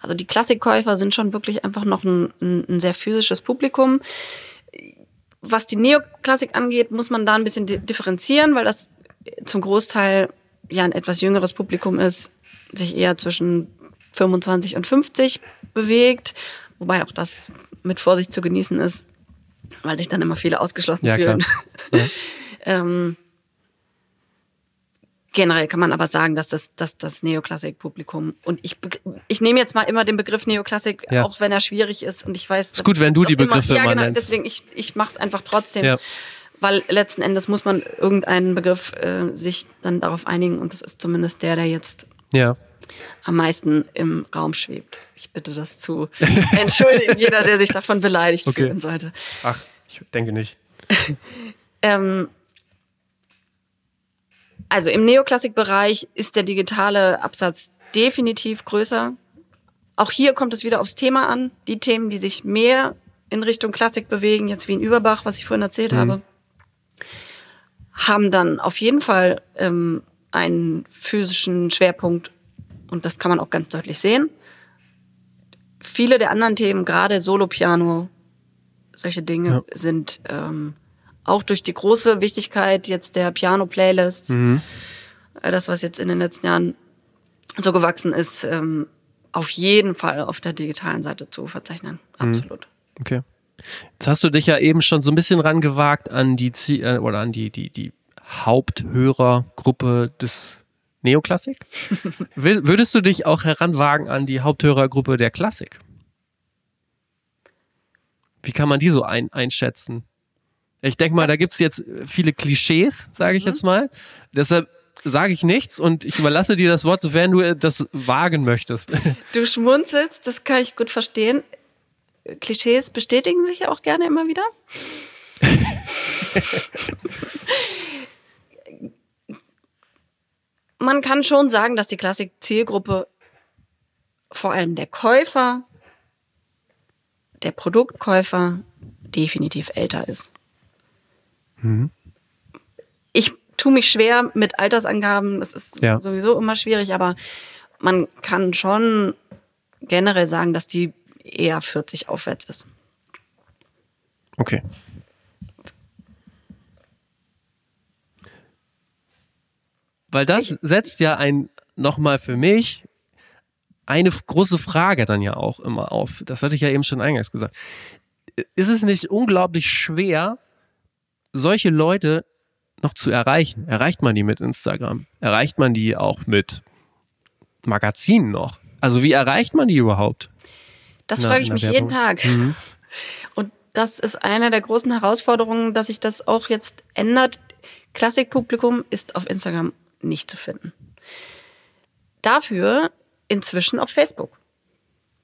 Also die Klassikkäufer sind schon wirklich einfach noch ein, ein, ein sehr physisches Publikum. Was die Neoklassik angeht, muss man da ein bisschen differenzieren, weil das zum Großteil ja ein etwas jüngeres Publikum ist, sich eher zwischen 25 und 50 bewegt, wobei auch das mit Vorsicht zu genießen ist, weil sich dann immer viele ausgeschlossen ja, fühlen. Ja. [LAUGHS] ähm, Generell kann man aber sagen, dass das, dass das Neoklassik-Publikum und ich, ich nehme jetzt mal immer den Begriff Neoklassik, ja. auch wenn er schwierig ist und ich weiß. Ist gut, wenn du die Begriffe immer, ja, genau, nennst. deswegen ich, ich mache es einfach trotzdem, ja. weil letzten Endes muss man irgendeinen Begriff äh, sich dann darauf einigen und das ist zumindest der, der jetzt Ja. am meisten im Raum schwebt. Ich bitte das zu [LAUGHS] entschuldigen, jeder, der sich davon beleidigt Okay. fühlen sollte. Ach, ich denke nicht. [LAUGHS] Ähm, also im Neoklassikbereich ist der digitale Absatz definitiv größer. Auch hier kommt es wieder aufs Thema an. Die Themen, die sich mehr in Richtung Klassik bewegen, jetzt wie in Überbach, was ich vorhin erzählt habe, haben dann auf jeden Fall ähm, einen physischen Schwerpunkt und das kann man auch ganz deutlich sehen. Viele der anderen Themen, gerade Solo-Piano, solche Dinge Ja. sind ähm, auch durch die große Wichtigkeit jetzt der Piano-Playlists, Mhm. äh, das, was jetzt in den letzten Jahren so gewachsen ist, ähm, auf jeden Fall auf der digitalen Seite zu verzeichnen. Mhm. Absolut. Okay. Jetzt hast du dich ja eben schon so ein bisschen rangewagt an die Zie- äh, oder an die die die Haupthörergruppe des Neoklassik. [LAUGHS] Würdest du dich auch heranwagen an die Haupthörergruppe der Klassik? Wie kann man die so ein, einschätzen? Ich denke mal, da gibt's jetzt viele Klischees, sage ich jetzt mal. Deshalb sage ich nichts und ich überlasse dir das Wort, sofern du das wagen möchtest. [LAUGHS] Du schmunzelst, das kann ich gut verstehen. Klischees bestätigen sich ja auch gerne immer wieder. [LAUGHS] Man kann schon sagen, dass die Klassik-Zielgruppe vor allem der Käufer, der Produktkäufer definitiv älter ist. Ich tue mich schwer mit Altersangaben, das ist Ja. sowieso immer schwierig, aber man kann schon generell sagen, dass die eher 40 aufwärts ist. Okay. Weil das setzt ja ein, nochmal für mich, eine große Frage dann ja auch immer auf. Das hatte ich ja eben schon eingangs gesagt. Ist es nicht unglaublich schwer, solche Leute noch zu erreichen? Erreicht man die mit Instagram? Erreicht man die auch mit Magazinen noch? Also wie erreicht man die überhaupt? Das Na, frage ich mich jeden. Tag. Und das ist eine der großen Herausforderungen, dass sich das auch jetzt ändert. Klassikpublikum ist auf Instagram nicht zu finden. Dafür inzwischen auf Facebook.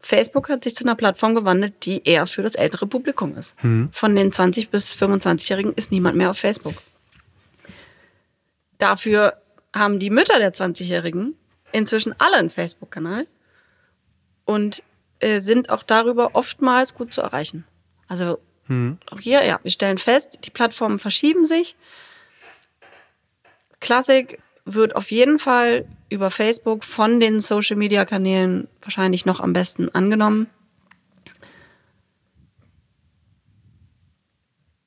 Facebook hat sich zu einer Plattform gewandelt, die eher für das ältere Publikum ist. Von den 20 bis 25-Jährigen ist niemand mehr auf Facebook. Dafür haben die Mütter der 20-Jährigen inzwischen alle einen Facebook-Kanal und äh, sind auch darüber oftmals gut zu erreichen. Also auch hier, ja, wir stellen fest, die Plattformen verschieben sich. Klassik wird auf jeden Fall über Facebook von den Social-Media-Kanälen wahrscheinlich noch am besten angenommen.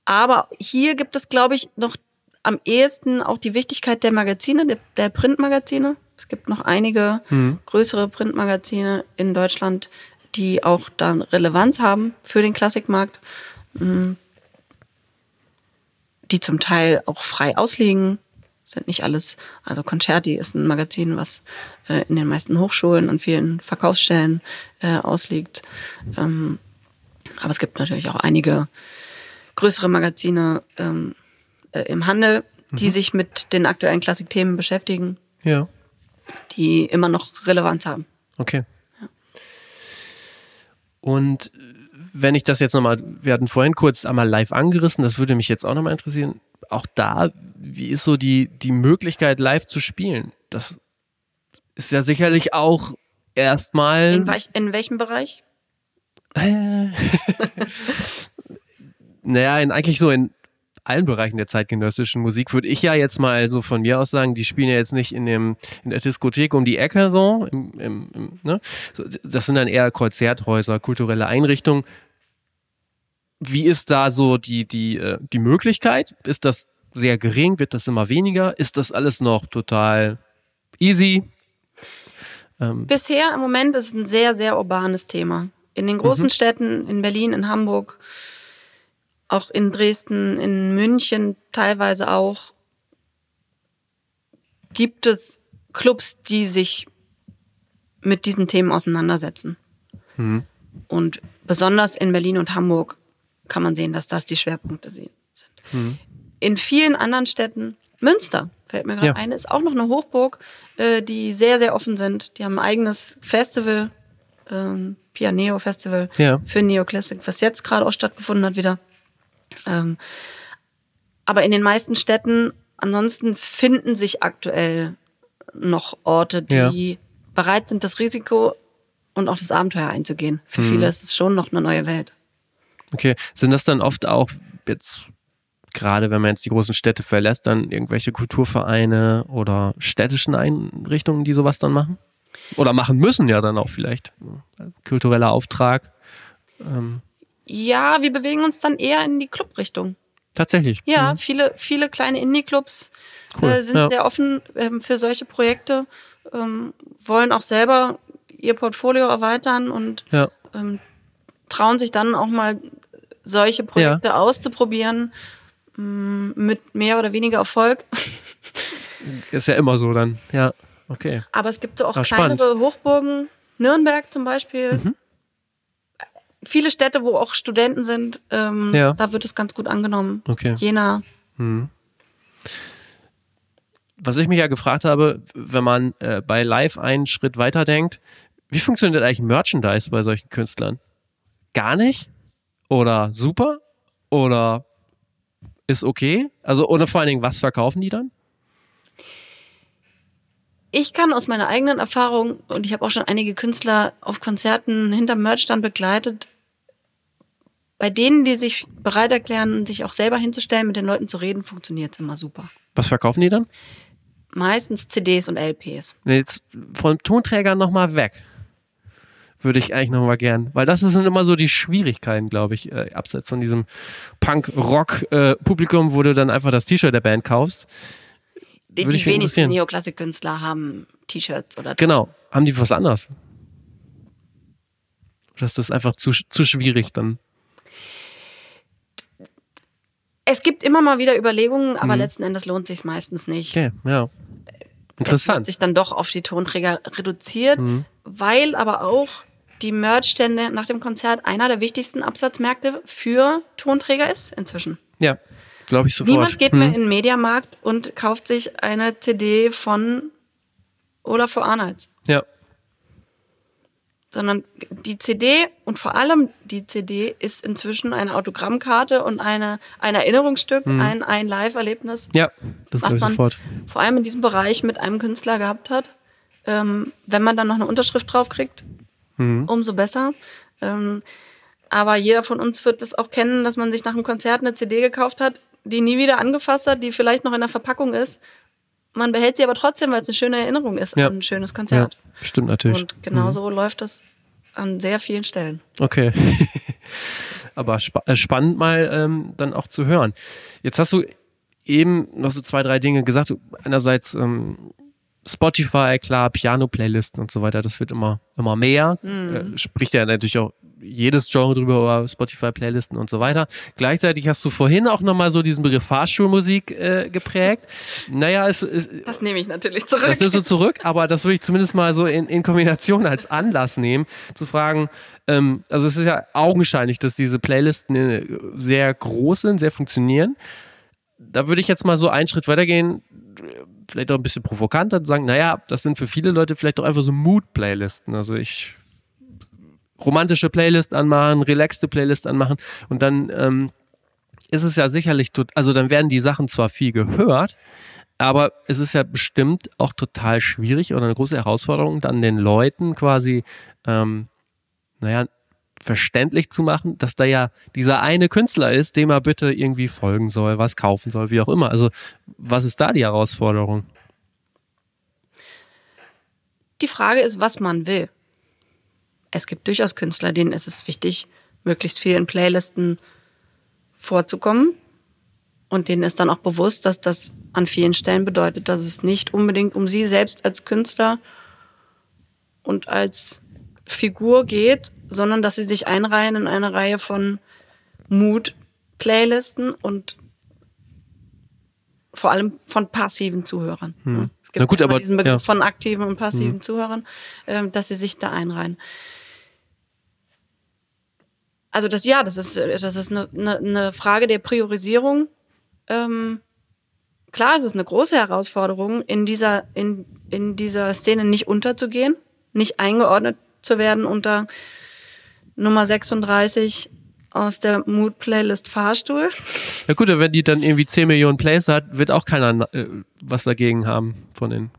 Aber hier gibt es, glaube ich, noch am ehesten auch die Wichtigkeit der Magazine, der, der Printmagazine. Es gibt noch einige größere Printmagazine in Deutschland, die auch dann Relevanz haben für den Klassikmarkt, mm, die zum Teil auch frei ausliegen. Sind nicht alles, also Concerti ist ein Magazin, was äh, in den meisten Hochschulen und vielen Verkaufsstellen äh, ausliegt. Ähm, aber es gibt natürlich auch einige größere Magazine ähm, äh, im Handel, die sich mit den aktuellen Klassikthemen beschäftigen, Ja. die immer noch Relevanz haben. Okay. Und äh, wenn ich das jetzt nochmal, wir hatten vorhin kurz einmal live angerissen, das würde mich jetzt auch nochmal interessieren. Auch da, wie ist so die, die Möglichkeit, live zu spielen? Das ist ja sicherlich auch erstmal. In, welch, in welchem Bereich? [LAUGHS] Naja, in, eigentlich so in allen Bereichen der zeitgenössischen Musik würde ich ja jetzt mal so von mir aus sagen, die spielen ja jetzt nicht in dem in der Diskothek um die Ecke so, im, im, im, ne? das sind dann eher Konzerthäuser, kulturelle Einrichtungen. Wie ist da so die die äh, die Möglichkeit? Ist das sehr gering? Wird das immer weniger? Ist das alles noch total easy? Bisher im Moment ist es ein sehr, sehr urbanes Thema. In den großen Städten, in Berlin, in Hamburg, auch in Dresden, in München teilweise auch, gibt es Clubs, die sich mit diesen Themen auseinandersetzen. Und besonders in Berlin und Hamburg kann man sehen, dass das die Schwerpunkte sind. in vielen anderen Städten, Münster fällt mir gerade Ja. ein, ist auch noch eine Hochburg, äh, die sehr, sehr offen sind. Die haben ein eigenes Festival, ähm, Pianeo Festival Ja. für Neoclassic, was jetzt gerade auch stattgefunden hat wieder. Ähm, aber in den meisten Städten ansonsten finden sich aktuell noch Orte, die bereit sind, das Risiko und auch das Abenteuer einzugehen. Für Mhm. viele ist es schon noch eine neue Welt. Okay. Sind das dann oft auch jetzt, gerade wenn man jetzt die großen Städte verlässt, dann irgendwelche Kulturvereine oder städtischen Einrichtungen, die sowas dann machen? Oder machen müssen ja dann auch vielleicht. Kultureller Auftrag. Ähm, Ja, wir bewegen uns dann eher in die Clubrichtung. tatsächlich. Ja, viele, viele kleine Indie-Clubs Cool, äh, sind ja. sehr offen ähm, für solche Projekte, ähm, wollen auch selber ihr Portfolio erweitern und Ja. ähm, trauen sich dann auch mal solche Projekte auszuprobieren mm, mit mehr oder weniger Erfolg. Ist ja immer so dann. Ja. Okay. Aber es gibt so auch spannend. kleinere Hochburgen, Nürnberg zum Beispiel. Mhm. Viele Städte, wo auch Studenten sind, ähm, Ja. da wird es ganz gut angenommen. Okay. Jena. Was ich mich ja gefragt habe, wenn man äh, bei Live einen Schritt weiter denkt, wie funktioniert eigentlich Merchandise bei solchen Künstlern? Gar nicht? Oder super? Oder ist okay? Also, oder vor allen Dingen, was verkaufen die dann? Ich kann aus meiner eigenen Erfahrung, und ich habe auch schon einige Künstler auf Konzerten hinterm Merchstand begleitet, bei denen, die sich bereit erklären, sich auch selber hinzustellen, mit den Leuten zu reden, funktioniert es immer super. Was verkaufen die dann? Meistens CDs und LPs. Jetzt von Tonträgern nochmal weg. Würde ich eigentlich nochmal gern. Weil das sind immer so die Schwierigkeiten, glaube ich, äh, abseits von diesem Punk-Rock-Publikum, wo du dann einfach das T-Shirt der Band kaufst. Die, die wenigsten. Neoklassik-Künstler haben T-Shirts oder Genau. Haben die was anderes? Oder ist das einfach zu, zu schwierig dann? Es gibt immer mal wieder Überlegungen, aber letzten Endes lohnt sich meistens nicht. Okay, ja. Es wird Interessant. sich dann doch auf die Tonträger reduziert, Mhm. weil aber auch die Merchstände nach dem Konzert einer der wichtigsten Absatzmärkte für Tonträger ist inzwischen. Ja, glaube ich sofort. Niemand geht Hm. mehr in den Mediamarkt und kauft sich eine CD von Olaf Arnolds, Ja, sondern die CD und vor allem die CD ist inzwischen eine Autogrammkarte und eine, ein Erinnerungsstück, ein, ein Live-Erlebnis, ja, das glaube ich sofort. vor allem in diesem Bereich mit einem Künstler gehabt hat. Ähm, wenn man dann noch eine Unterschrift drauf kriegt, Mhm. umso besser. Ähm, aber jeder von uns wird es auch kennen, dass man sich nach einem Konzert eine CD gekauft hat, die nie wieder angefasst hat, die vielleicht noch in der Verpackung ist. Man behält sie aber trotzdem, weil es eine schöne Erinnerung ist Ja. an ein schönes Ja, Konzert. stimmt natürlich. Und genauso läuft das an sehr vielen Stellen. Okay. [LAUGHS] Aber spa äh, spannend mal ähm, dann auch zu hören. Jetzt hast du eben noch so zwei, drei Dinge gesagt. Einerseits ähm, Spotify, klar, Piano-Playlisten und so weiter, das wird immer, immer mehr. Äh, spricht ja natürlich auch jedes Genre drüber, über Spotify-Playlisten und so weiter. Gleichzeitig hast du vorhin auch nochmal so diesen Begriff Fahrschulmusik äh, geprägt. [LAUGHS] Naja, es, es, Das nehme ich natürlich zurück. das nimmst du zurück, aber das würde ich zumindest mal so in, in Kombination als Anlass nehmen, zu fragen, ähm, also es ist ja augenscheinlich, dass diese Playlisten äh, sehr groß sind, sehr funktionieren. Da würde ich jetzt mal so einen Schritt weitergehen, vielleicht auch ein bisschen provokanter und sagen, naja, das sind für viele Leute vielleicht doch einfach so Mood-Playlisten. Also ich romantische Playlist anmachen, relaxte Playlist anmachen und dann ähm, ist es ja sicherlich, also dann werden die Sachen zwar viel gehört, aber es ist ja bestimmt auch total schwierig oder eine große Herausforderung, dann den Leuten quasi, ähm, naja, verständlich zu machen, dass da ja dieser eine Künstler ist, dem er bitte irgendwie folgen soll, was kaufen soll, wie auch immer. Also, was ist da die Herausforderung? Die Frage ist, was man will. Es gibt durchaus Künstler, denen ist es wichtig, möglichst viel in Playlisten vorzukommen. Und denen ist dann auch bewusst, dass das an vielen Stellen bedeutet, dass es nicht unbedingt um sie selbst als Künstler und als Figur geht, sondern dass sie sich einreihen in eine Reihe von Mood-Playlisten und vor allem von passiven Zuhörern. ne? Es gibt Na gut, aber- diesen Begriff ja. von aktiven und passiven Zuhörern, ähm, dass sie sich da einreihen. Also das ja, das ist das ist eine, eine, eine Frage der Priorisierung Ähm, klar, es ist eine große Herausforderung, in dieser, in, in dieser Szene nicht unterzugehen, nicht eingeordnet zu werden unter Nummer 36 aus der Mood-Playlist Fahrstuhl. Ja gut, wenn die dann irgendwie 10 Millionen Plays hat, wird auch keiner äh, was dagegen haben von den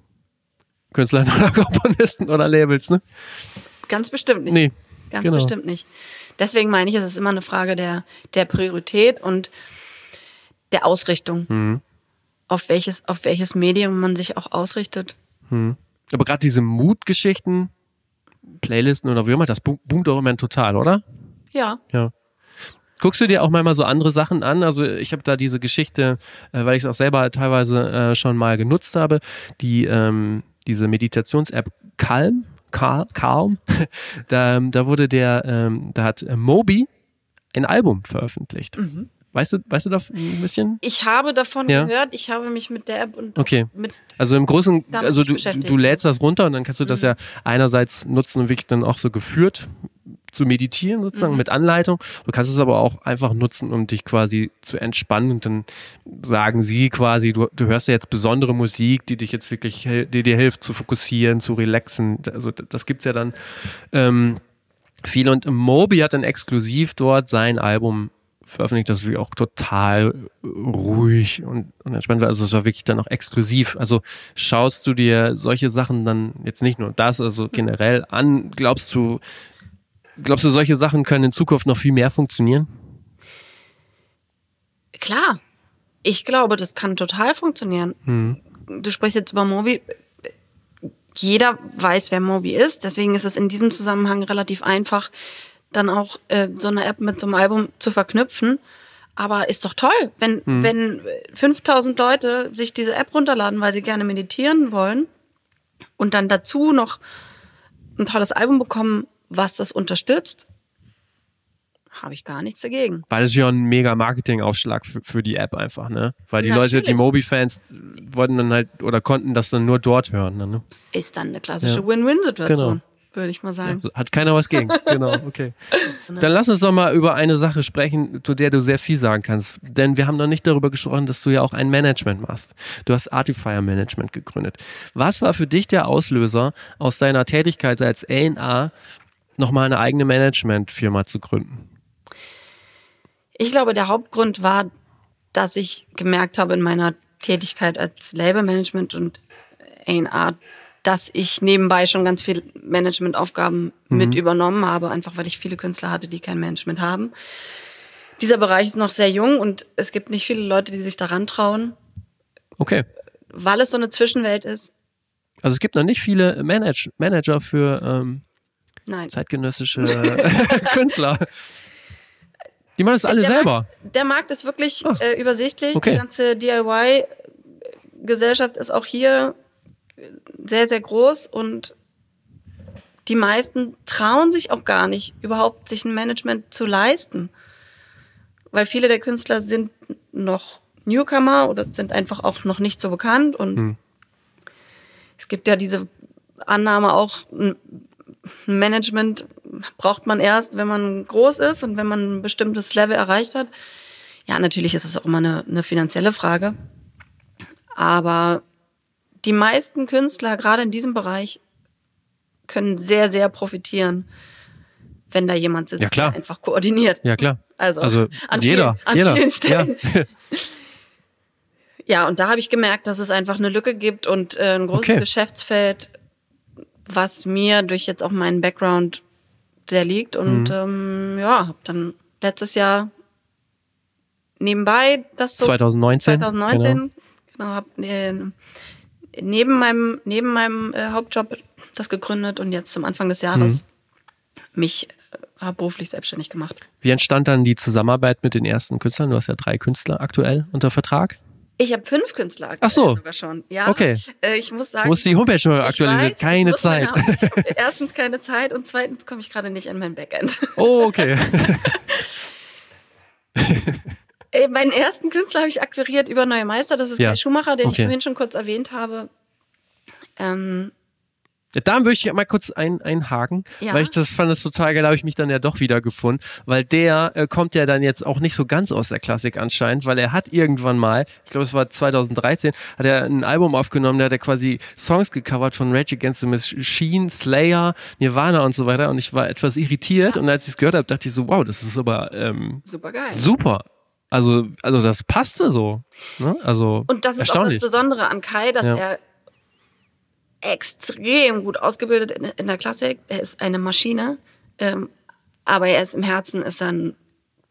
Künstlern [LAUGHS] oder Komponisten oder Labels, ne? Ganz bestimmt nicht. Nee. Ganz genau. bestimmt nicht. Deswegen meine ich, es ist immer eine Frage der, der Priorität und der Ausrichtung. Mhm. Auf welches, auf welches Medium man sich auch ausrichtet. Aber gerade diese Mood-Geschichten, Playlisten oder wie immer, das boom- boomt doch im Moment total, oder? Ja. Ja. Guckst du dir auch manchmal so andere Sachen an? Also ich habe da diese Geschichte, äh, weil ich es auch selber teilweise äh, schon mal genutzt habe, die ähm, diese Meditations-App Calm, Cal, Calm, [LAUGHS] da, da wurde der, ähm, da hat Moby ein Album veröffentlicht. Weißt du, weißt du da ein bisschen? Ich habe davon Ja. gehört, ich habe mich mit der App und Okay. mit Also im Großen, also du, du, lädst das runter und dann kannst du das ja einerseits nutzen und wirklich dann auch so geführt zu meditieren sozusagen mit Anleitung. Du kannst es aber auch einfach nutzen, um dich quasi zu entspannen und dann sagen sie quasi, du, du hörst ja jetzt besondere Musik, die dich jetzt wirklich, die dir hilft zu fokussieren, zu relaxen. Also das gibt's ja dann ähm, viel und Moby hat dann exklusiv dort sein Album veröffentlicht, das wirklich auch total ruhig und, und entspannt war. Also es war wirklich dann auch exklusiv. Also schaust du dir solche Sachen dann jetzt nicht nur das, also generell an, glaubst du, glaubst du, solche Sachen können in Zukunft noch viel mehr funktionieren? Klar. Ich glaube, das kann total funktionieren. Hm. Du sprichst jetzt über Mobi. Jeder weiß, wer Mobi ist. Deswegen ist es in diesem Zusammenhang relativ einfach, dann auch äh, so eine App mit so einem Album zu verknüpfen. Aber ist doch toll, wenn, wenn 5000 Leute sich diese App runterladen, weil sie gerne meditieren wollen und dann dazu noch ein tolles Album bekommen, was das unterstützt, habe ich gar nichts dagegen. Weil das ist ja ein mega Marketingaufschlag für, für die App einfach, ne? Weil die Leute, die Natürlich. Mobi-Fans wollten dann halt oder konnten das dann nur dort hören. Ne? Ist dann eine klassische Ja. Win-Win-Situation, Genau. Würde ich mal sagen. Hat keiner was gegen. [LAUGHS] genau, okay. Dann lass uns doch mal über eine Sache sprechen, zu der du sehr viel sagen kannst. Denn wir haben noch nicht darüber gesprochen, dass du ja auch ein Management machst. Du hast Artifier Management gegründet. Was war für dich der Auslöser, aus deiner Tätigkeit als A&A nochmal eine eigene Managementfirma zu gründen? Ich glaube, der Hauptgrund war, dass ich gemerkt habe in meiner Tätigkeit als Labelmanagement und A&R, dass ich nebenbei schon ganz viel Managementaufgaben mit übernommen habe, einfach weil ich viele Künstler hatte, die kein Management haben. Dieser Bereich ist noch sehr jung und es gibt nicht viele Leute, die sich daran trauen, Okay. weil es so eine Zwischenwelt ist. Also es gibt noch nicht viele Manage Manager für ähm, Nein. zeitgenössische [LAUGHS] Künstler. Die machen das alle der selber. Markt, der Markt ist wirklich äh, übersichtlich. Okay. Die ganze DIY-Gesellschaft ist auch hier sehr, sehr groß und die meisten trauen sich auch gar nicht, überhaupt sich ein Management zu leisten. Weil viele der Künstler sind noch Newcomer oder sind einfach auch noch nicht so bekannt und Hm. es gibt ja diese Annahme auch, ein Management braucht man erst, wenn man groß ist und wenn man ein bestimmtes Level erreicht hat. Ja, natürlich ist es auch immer eine, eine finanzielle Frage. Aber die meisten Künstler, gerade in diesem Bereich, können sehr, sehr profitieren, wenn da jemand sitzt, Ja, klar. der einfach koordiniert. Ja, klar. Also, Also an jeder, vielen, an jeder. vielen Stellen. Ja. [LAUGHS] Ja, und da habe ich gemerkt, dass es einfach eine Lücke gibt und äh, ein großes Okay. Geschäftsfeld, was mir durch jetzt auch meinen Background sehr liegt. Und Mhm. ähm, ja, habe dann letztes Jahr nebenbei das so 2019. 2019 genau, hab äh, neben meinem neben meinem äh, Hauptjob das gegründet und jetzt zum Anfang des Jahres Mhm. mich äh, beruflich selbstständig gemacht. Wie entstand dann die Zusammenarbeit mit den ersten Künstlern? Du hast ja drei Künstler aktuell unter Vertrag. Ich habe fünf Künstler aktuell Ach so. sogar schon. Ja, Okay. Äh, ich muss sagen, musst die Homepage Ich aktualisieren. weiß, Keine muss Zeit. Meine, erstens keine Zeit und zweitens komme ich gerade nicht an mein Backend. Oh, okay. [LAUGHS] [LAUGHS] Äh, Meinen ersten Künstler habe ich akquiriert über Neue Meister. Das ist Ja. Kai Schumacher, den Okay. ich vorhin schon kurz erwähnt habe. Ähm, Da würde ich mal kurz ein, einhaken, Ja. weil ich das fand das total geil, da habe ich mich dann ja doch wieder gefunden, weil der äh, kommt ja dann jetzt auch nicht so ganz aus der Klassik anscheinend, weil er hat irgendwann mal, ich glaube es war 2013, hat er ein Album aufgenommen, da hat er quasi Songs gecovert von Rage Against the Machine, Slayer, Nirvana und so weiter und ich war etwas irritiert und als ich es gehört habe, dachte ich so, wow, das ist aber ähm, Super geil. super. Also, also das passte so. Ne? Also Und das ist auch das. Besondere an Kai, dass Ja. er extrem gut ausgebildet in, in der Klassik. Er ist eine Maschine, ähm, aber er ist im Herzen ist er ein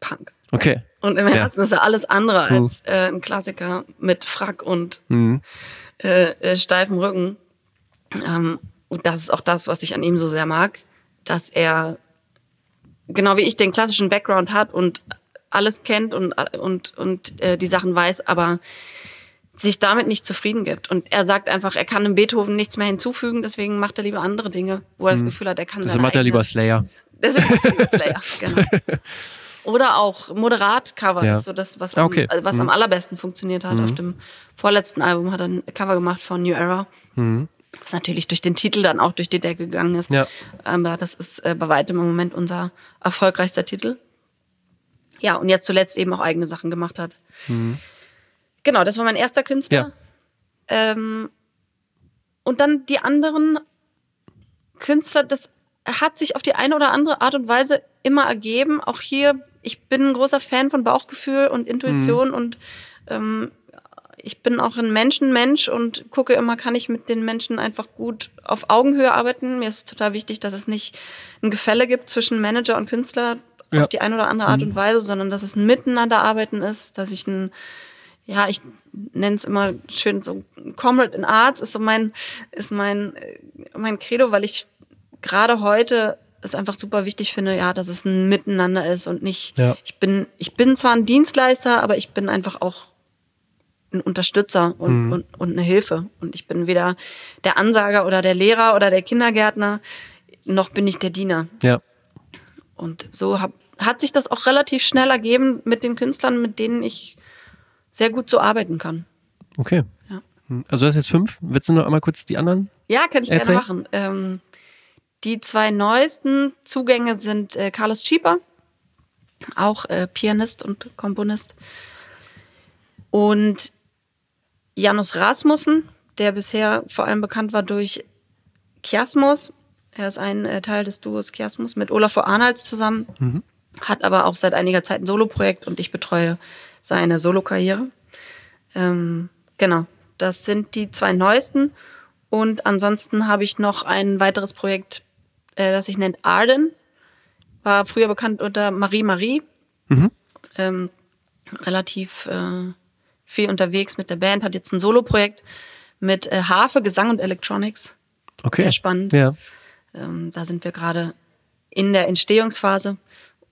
Punk. okay. Und im Ja. Herzen ist er alles andere als äh, ein Klassiker mit Frack und Mhm. äh, steifem Rücken. Ähm, und das ist auch das, was ich an ihm so sehr mag, dass er genau wie ich den klassischen Background hat und alles kennt und und und äh, die Sachen weiß, aber sich damit nicht zufrieden gibt. Und er sagt einfach, er kann dem Beethoven nichts mehr hinzufügen, deswegen macht er lieber andere Dinge, wo er das Gefühl hat, er kann seine macht er lieber Slayer. Deswegen macht er lieber Slayer, [LAUGHS] genau. Oder auch Moderat-Cover Ja. ist so das, was, Ah, am, okay. was am allerbesten funktioniert hat. Auf dem vorletzten Album hat er ein Cover gemacht von New Era. Was natürlich durch den Titel dann auch durch die Decke gegangen ist. Ja. Aber das ist äh, bei weitem im Moment unser erfolgreichster Titel. Ja, und jetzt zuletzt eben auch eigene Sachen gemacht hat. Genau, das war mein erster Künstler. Ähm, und dann die anderen Künstler, das hat sich auf die eine oder andere Art und Weise immer ergeben. Auch hier, ich bin ein großer Fan von Bauchgefühl und Intuition und ähm, ich bin auch ein Menschenmensch und gucke immer, kann ich mit den Menschen einfach gut auf Augenhöhe arbeiten. Mir ist total wichtig, dass es nicht ein Gefälle gibt zwischen Manager und Künstler Ja. auf die eine oder andere Art und Weise, sondern dass es ein Miteinanderarbeiten ist, dass ich ein ja, ich nenne es immer schön so Comrade in Arts ist so mein ist mein äh, mein Credo, weil ich gerade heute es einfach super wichtig finde, ja, dass es ein Miteinander ist und nicht Ja. ich bin ich bin zwar ein Dienstleister, aber ich bin einfach auch ein Unterstützer und, und, und eine Hilfe. Und ich bin weder der Ansager oder der Lehrer oder der Kindergärtner, noch bin ich der Diener. Ja. Und so hab, hat sich das auch relativ schnell ergeben mit den Künstlern, mit denen ich sehr gut so arbeiten kann. Okay. Ja. Hm, Also du hast jetzt fünf. Willst du noch einmal kurz die anderen? Ja, kann ich Erzähl. gerne machen. Ähm, die zwei neuesten Zugänge sind äh, Carlos Schieper, auch äh, Pianist und Komponist. Und Janus Rasmussen, der bisher vor allem bekannt war durch Chiasmus. Er ist ein äh, Teil des Duos Chiasmus mit Olafur Arnolds zusammen, hat aber auch seit einiger Zeit ein Soloprojekt und ich betreue seine Solokarriere. Ähm, genau, das sind die zwei neuesten. Und ansonsten habe ich noch ein weiteres Projekt, äh, das sich nennt Arden. War früher bekannt unter Marie Marie. Ähm, relativ äh, viel unterwegs mit der Band, hat jetzt ein Soloprojekt mit äh, Harfe, Gesang und Electronics. Okay. Sehr spannend. Ja. Ähm, da sind wir gerade in der Entstehungsphase.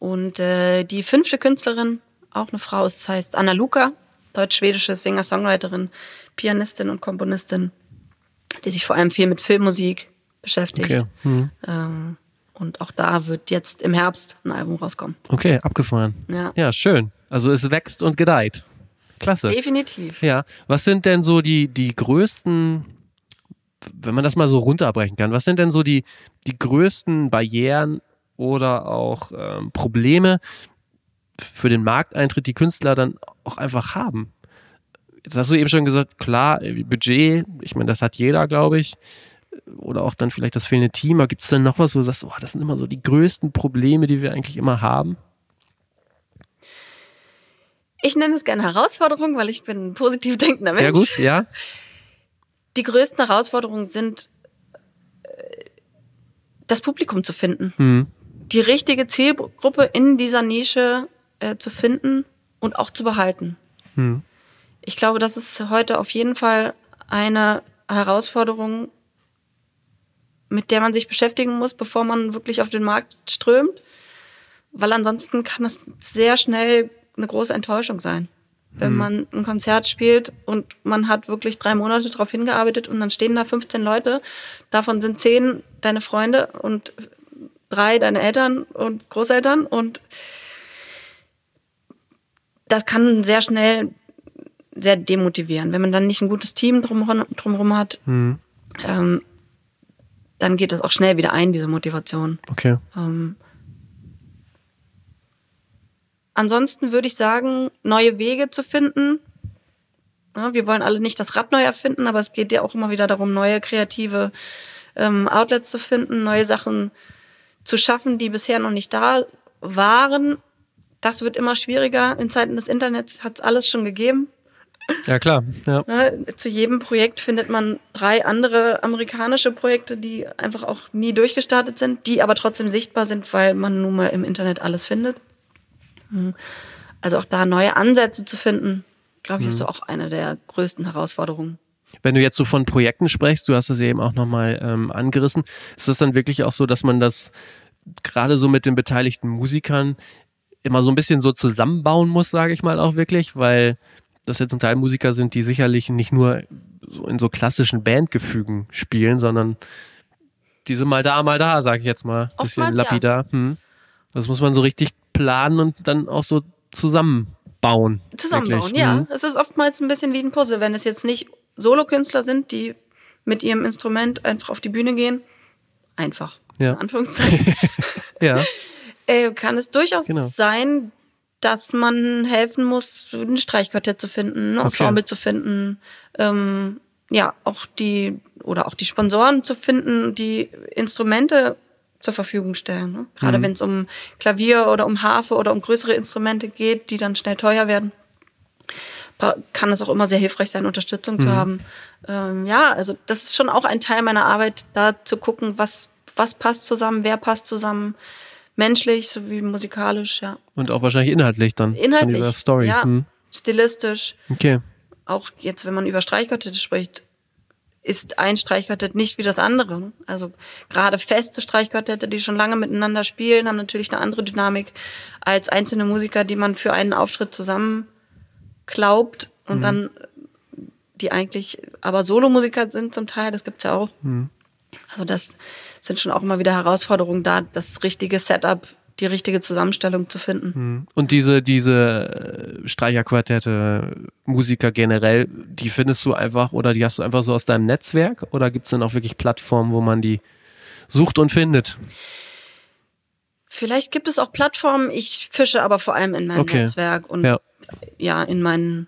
Und äh, die fünfte Künstlerin, auch eine Frau, es heißt Anna Luca, deutsch-schwedische Singer-Songwriterin, Pianistin und Komponistin, die sich vor allem viel mit Filmmusik beschäftigt. Okay. Mhm. Ähm, und auch da wird jetzt im Herbst ein Album rauskommen. Okay, abgefahren. Ja. Ja, schön. Also es wächst und gedeiht. Klasse. Definitiv. Ja. Was sind denn so die, die größten, wenn man das mal so runterbrechen kann, was sind denn so die, die größten Barrieren oder auch ähm, Probleme für den Markteintritt, die Künstler dann auch einfach haben? Jetzt hast du eben schon gesagt, klar, Budget, ich meine, das hat jeder, glaube ich. Oder auch dann vielleicht das fehlende Team. Aber gibt es denn noch was, wo du sagst, oh, das sind immer so die größten Probleme, die wir eigentlich immer haben? Ich nenne es gerne Herausforderung, weil ich bin ein positiv denkender Mensch. Sehr gut, ja. Die größten Herausforderungen sind, äh, das Publikum zu finden. Hm. Die richtige Zielgruppe in dieser Nische äh, zu finden und auch zu behalten. Hm. Ich glaube, das ist heute auf jeden Fall eine Herausforderung, mit der man sich beschäftigen muss, bevor man wirklich auf den Markt strömt. Weil ansonsten kann es sehr schnell eine große Enttäuschung sein. Wenn man ein Konzert spielt und man hat wirklich drei Monate darauf hingearbeitet und dann stehen da 15 Leute, davon sind zehn deine Freunde und drei deine Eltern und Großeltern und das kann sehr schnell sehr demotivieren, wenn man dann nicht ein gutes Team drumherum, drumherum hat. Ähm, dann geht das auch schnell wieder ein, diese Motivation. Okay. Ähm, ansonsten würde ich sagen, neue Wege zu finden. Ja, wir wollen alle nicht das Rad neu erfinden, aber es geht ja auch immer wieder darum, neue kreative ähm, Outlets zu finden, neue Sachen zu schaffen, die bisher noch nicht da waren. Das wird immer schwieriger. In Zeiten des Internets hat es alles schon gegeben. Ja, klar. Ja. Ne, zu jedem Projekt findet man drei andere amerikanische Projekte, die einfach auch nie durchgestartet sind, die aber trotzdem sichtbar sind, weil man nun mal im Internet alles findet. Hm. Also auch da neue Ansätze zu finden, glaube ich, ist so auch eine der größten Herausforderungen. Wenn du jetzt so von Projekten sprichst, du hast das ja eben auch nochmal ähm, angerissen, ist das dann wirklich auch so, dass man das gerade so mit den beteiligten Musikern immer so ein bisschen so zusammenbauen muss, sage ich mal auch wirklich, weil das ja zum Teil Musiker sind, die sicherlich nicht nur so in so klassischen Bandgefügen spielen, sondern die sind mal da, mal da, sage ich jetzt mal. Bisschen Oftmals ja. lapidar. Hm. Das muss man so richtig planen und dann auch so zusammenbauen. Zusammenbauen, wirklich. ja. Hm. Es ist oftmals ein bisschen wie ein Puzzle, wenn es jetzt nicht Solokünstler sind, die mit ihrem Instrument einfach auf die Bühne gehen. Einfach. Ja. In Anführungszeichen. [LAUGHS] Ja. äh, kann es durchaus Genau. sein, dass man helfen muss, ein Streichquartett zu finden, ein Ensemble zu finden, ähm, ja, auch die, oder auch die Sponsoren zu finden, die Instrumente zur Verfügung stellen. Ne? Gerade Mhm. wenn es um Klavier oder um Harfe oder um größere Instrumente geht, die dann schnell teuer werden, kann es auch immer sehr hilfreich sein, Unterstützung Mhm. zu haben. Ähm, ja, also das ist schon auch ein Teil meiner Arbeit, da zu gucken, was, was passt zusammen, wer passt zusammen, menschlich sowie musikalisch, ja. Und auch wahrscheinlich inhaltlich dann. Inhaltlich, Story. ja, Hm. stilistisch. Okay. Auch jetzt, wenn man über Streichquartette spricht, ist ein Streichquartett nicht wie das andere. Also gerade feste Streichquartette, die schon lange miteinander spielen, haben natürlich eine andere Dynamik als einzelne Musiker, die man für einen Auftritt zusammen glaubt und Mhm. dann die eigentlich aber Solomusiker sind zum Teil, das gibt's ja auch. Mhm. Also das sind schon auch immer wieder Herausforderungen da, das richtige Setup, die richtige Zusammenstellung zu finden. Und diese, diese äh, Streicherquartette, Musiker generell, die findest du einfach oder die hast du einfach so aus deinem Netzwerk oder gibt es dann auch wirklich Plattformen, wo man die sucht und findet? Vielleicht gibt es auch Plattformen, ich fische aber vor allem in meinem Okay. Netzwerk und Ja. Ja, in meinen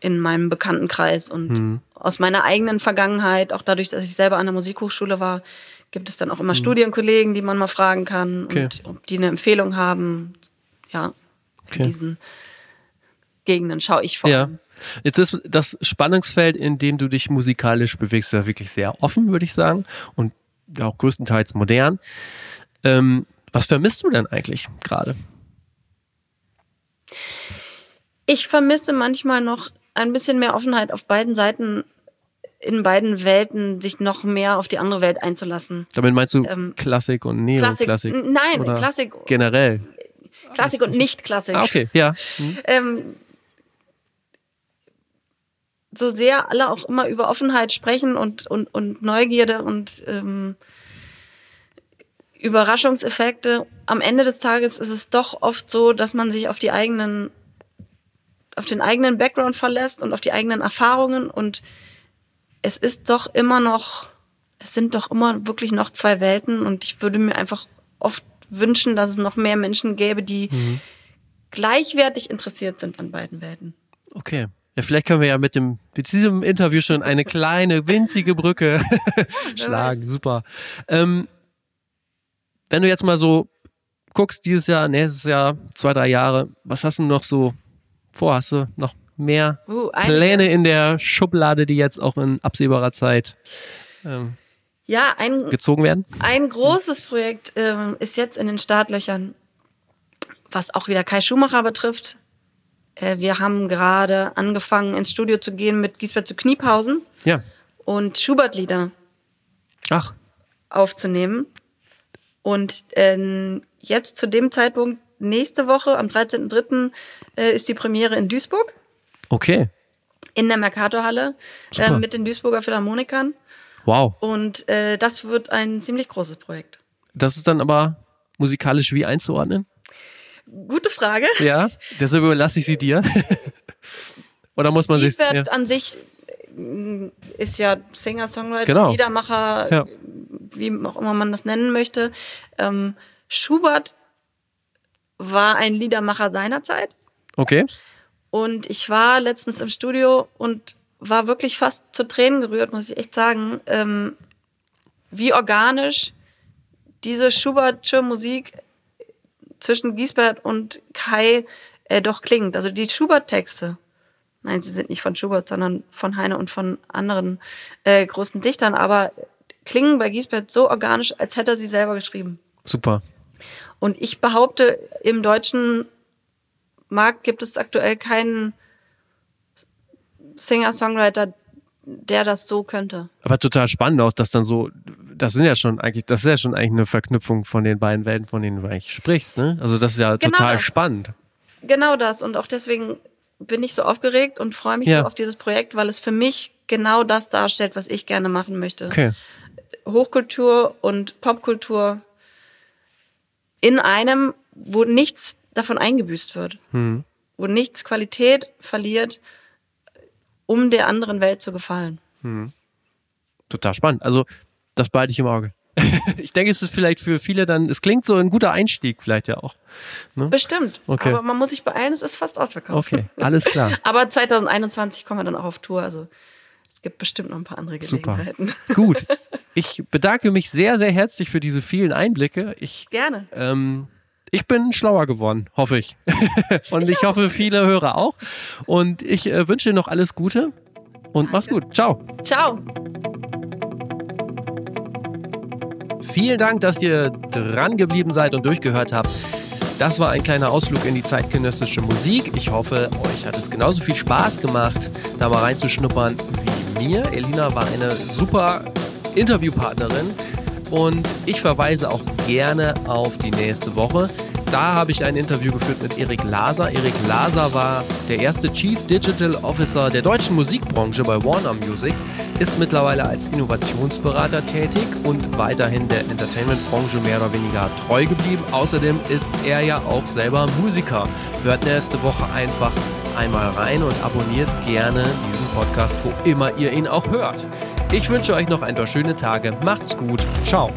in meinem Bekanntenkreis und Mhm. aus meiner eigenen Vergangenheit, auch dadurch, dass ich selber an der Musikhochschule war, gibt es dann auch immer Studienkollegen, die man mal fragen kann. Okay. und ob die eine Empfehlung haben. Ja, Okay. in diesen Gegenden schaue ich vor Ja. Jetzt ist das Spannungsfeld, in dem du dich musikalisch bewegst, ja wirklich sehr offen, würde ich sagen. Und auch größtenteils modern. Ähm, was vermisst du denn eigentlich gerade? Ich vermisse manchmal noch ein bisschen mehr Offenheit auf beiden Seiten, in beiden Welten, sich noch mehr auf die andere Welt einzulassen. Damit meinst du Ähm, Klassik und Klassik, Neoklassik? nein, Oder Klassik, Generell. Klassik und nicht Klassik. Ah, okay, ja. Hm. ähm, so sehr alle auch immer über Offenheit sprechen und, und, und Neugierde und ähm, Überraschungseffekte, am Ende des Tages ist es doch oft so, dass man sich auf die eigenen, auf den eigenen Background verlässt und auf die eigenen Erfahrungen und es ist doch immer noch, es sind doch immer wirklich noch zwei Welten und ich würde mir einfach oft wünschen, dass es noch mehr Menschen gäbe, die gleichwertig interessiert sind an beiden Welten. Okay. Ja, vielleicht können wir ja mit dem mit diesem Interview schon eine kleine winzige Brücke [LAUGHS] [LAUGHS] schlagen. Super. Ähm, wenn du jetzt mal so guckst, dieses Jahr, nächstes Jahr, zwei, drei Jahre, was hast du noch so vor? Hast du noch mehr Uh. Pläne in der Schublade, die jetzt auch in absehbarer Zeit ähm, Ja, ein, gezogen werden? ein großes Projekt ähm, ist jetzt in den Startlöchern, was auch wieder Kai Schumacher betrifft. Äh, wir haben gerade angefangen, ins Studio zu gehen mit Giesbert zu Kniepausen Ja. und Schubert-Lieder Ach, aufzunehmen. Und ähm, jetzt zu dem Zeitpunkt, nächste Woche, am 13.03., äh, ist die Premiere in Duisburg, okay. in der Mercatorhalle, äh, mit den Duisburger Philharmonikern. Wow. Und äh, das wird ein ziemlich großes Projekt. Das ist dann aber musikalisch wie einzuordnen? Gute Frage. Ja. [LAUGHS] Deshalb überlasse ich sie dir. [LAUGHS] Oder muss man sich. Ja. an sich äh, ist ja Singer, Songwriter, Genau. Liedermacher, Ja. Wie auch immer man das nennen möchte. Ähm, Schubert war ein Liedermacher seiner Zeit. Okay. Und ich war letztens im Studio und war wirklich fast zu Tränen gerührt, muss ich echt sagen, ähm, wie organisch diese Schubertsche Musik zwischen Giesbert und Kai äh, doch klingt. Also die Schubert-Texte, nein, sie sind nicht von Schubert, sondern von Heine und von anderen äh, großen Dichtern, aber klingen bei Giesbert so organisch, als hätte er sie selber geschrieben. Super. Und ich behaupte, im deutschen Markt gibt es aktuell keinen Singer-Songwriter, der das so könnte. Aber total spannend auch, dass dann so, das sind ja schon eigentlich, das ist ja schon eigentlich eine Verknüpfung von den beiden Welten, von denen du eigentlich sprichst, ne? Also das ist ja Genau total das. spannend. Genau das. Und auch deswegen bin ich so aufgeregt und freue mich Ja. so auf dieses Projekt, weil es für mich genau das darstellt, was ich gerne machen möchte. Okay. Hochkultur und Popkultur in einem, wo nichts davon eingebüßt wird. Hm. Wo nichts Qualität verliert, um der anderen Welt zu gefallen. Total spannend. Also, das behalte ich im Auge. [LAUGHS] ich denke, es ist vielleicht für viele dann, es klingt so ein guter Einstieg vielleicht ja auch. Bestimmt. Okay. Aber man muss sich beeilen, es ist fast ausverkauft. Okay, alles klar. [LAUGHS] Aber 2021 kommen wir dann auch auf Tour. Also es gibt bestimmt noch ein paar andere Super. Gelegenheiten. Gut. [LAUGHS] Ich bedanke mich sehr, sehr herzlich für diese vielen Einblicke. Ich, Gerne. ähm, ich bin schlauer geworden, hoffe ich. [LAUGHS] Und ich hoffe, viele Hörer auch. Und ich äh, wünsche dir noch alles Gute und mach's gut. Ciao. Ciao. Vielen Dank, dass ihr dran geblieben seid und durchgehört habt. Das war ein kleiner Ausflug in die zeitgenössische Musik. Ich hoffe, euch hat es genauso viel Spaß gemacht, da mal reinzuschnuppern wie mir. Elina war eine super Interviewpartnerin und ich verweise auch gerne auf die nächste Woche. Da habe ich ein Interview geführt mit Erik Laser. Erik Laser war der erste Chief Digital Officer der deutschen Musikbranche bei Warner Music, ist mittlerweile als Innovationsberater tätig und weiterhin der Entertainment-Branche mehr oder weniger treu geblieben. Außerdem ist er ja auch selber Musiker. Hört nächste Woche einfach einmal rein und abonniert gerne diesen Podcast, wo immer ihr ihn auch hört. Ich wünsche euch noch ein paar schöne Tage. Macht's gut. Ciao.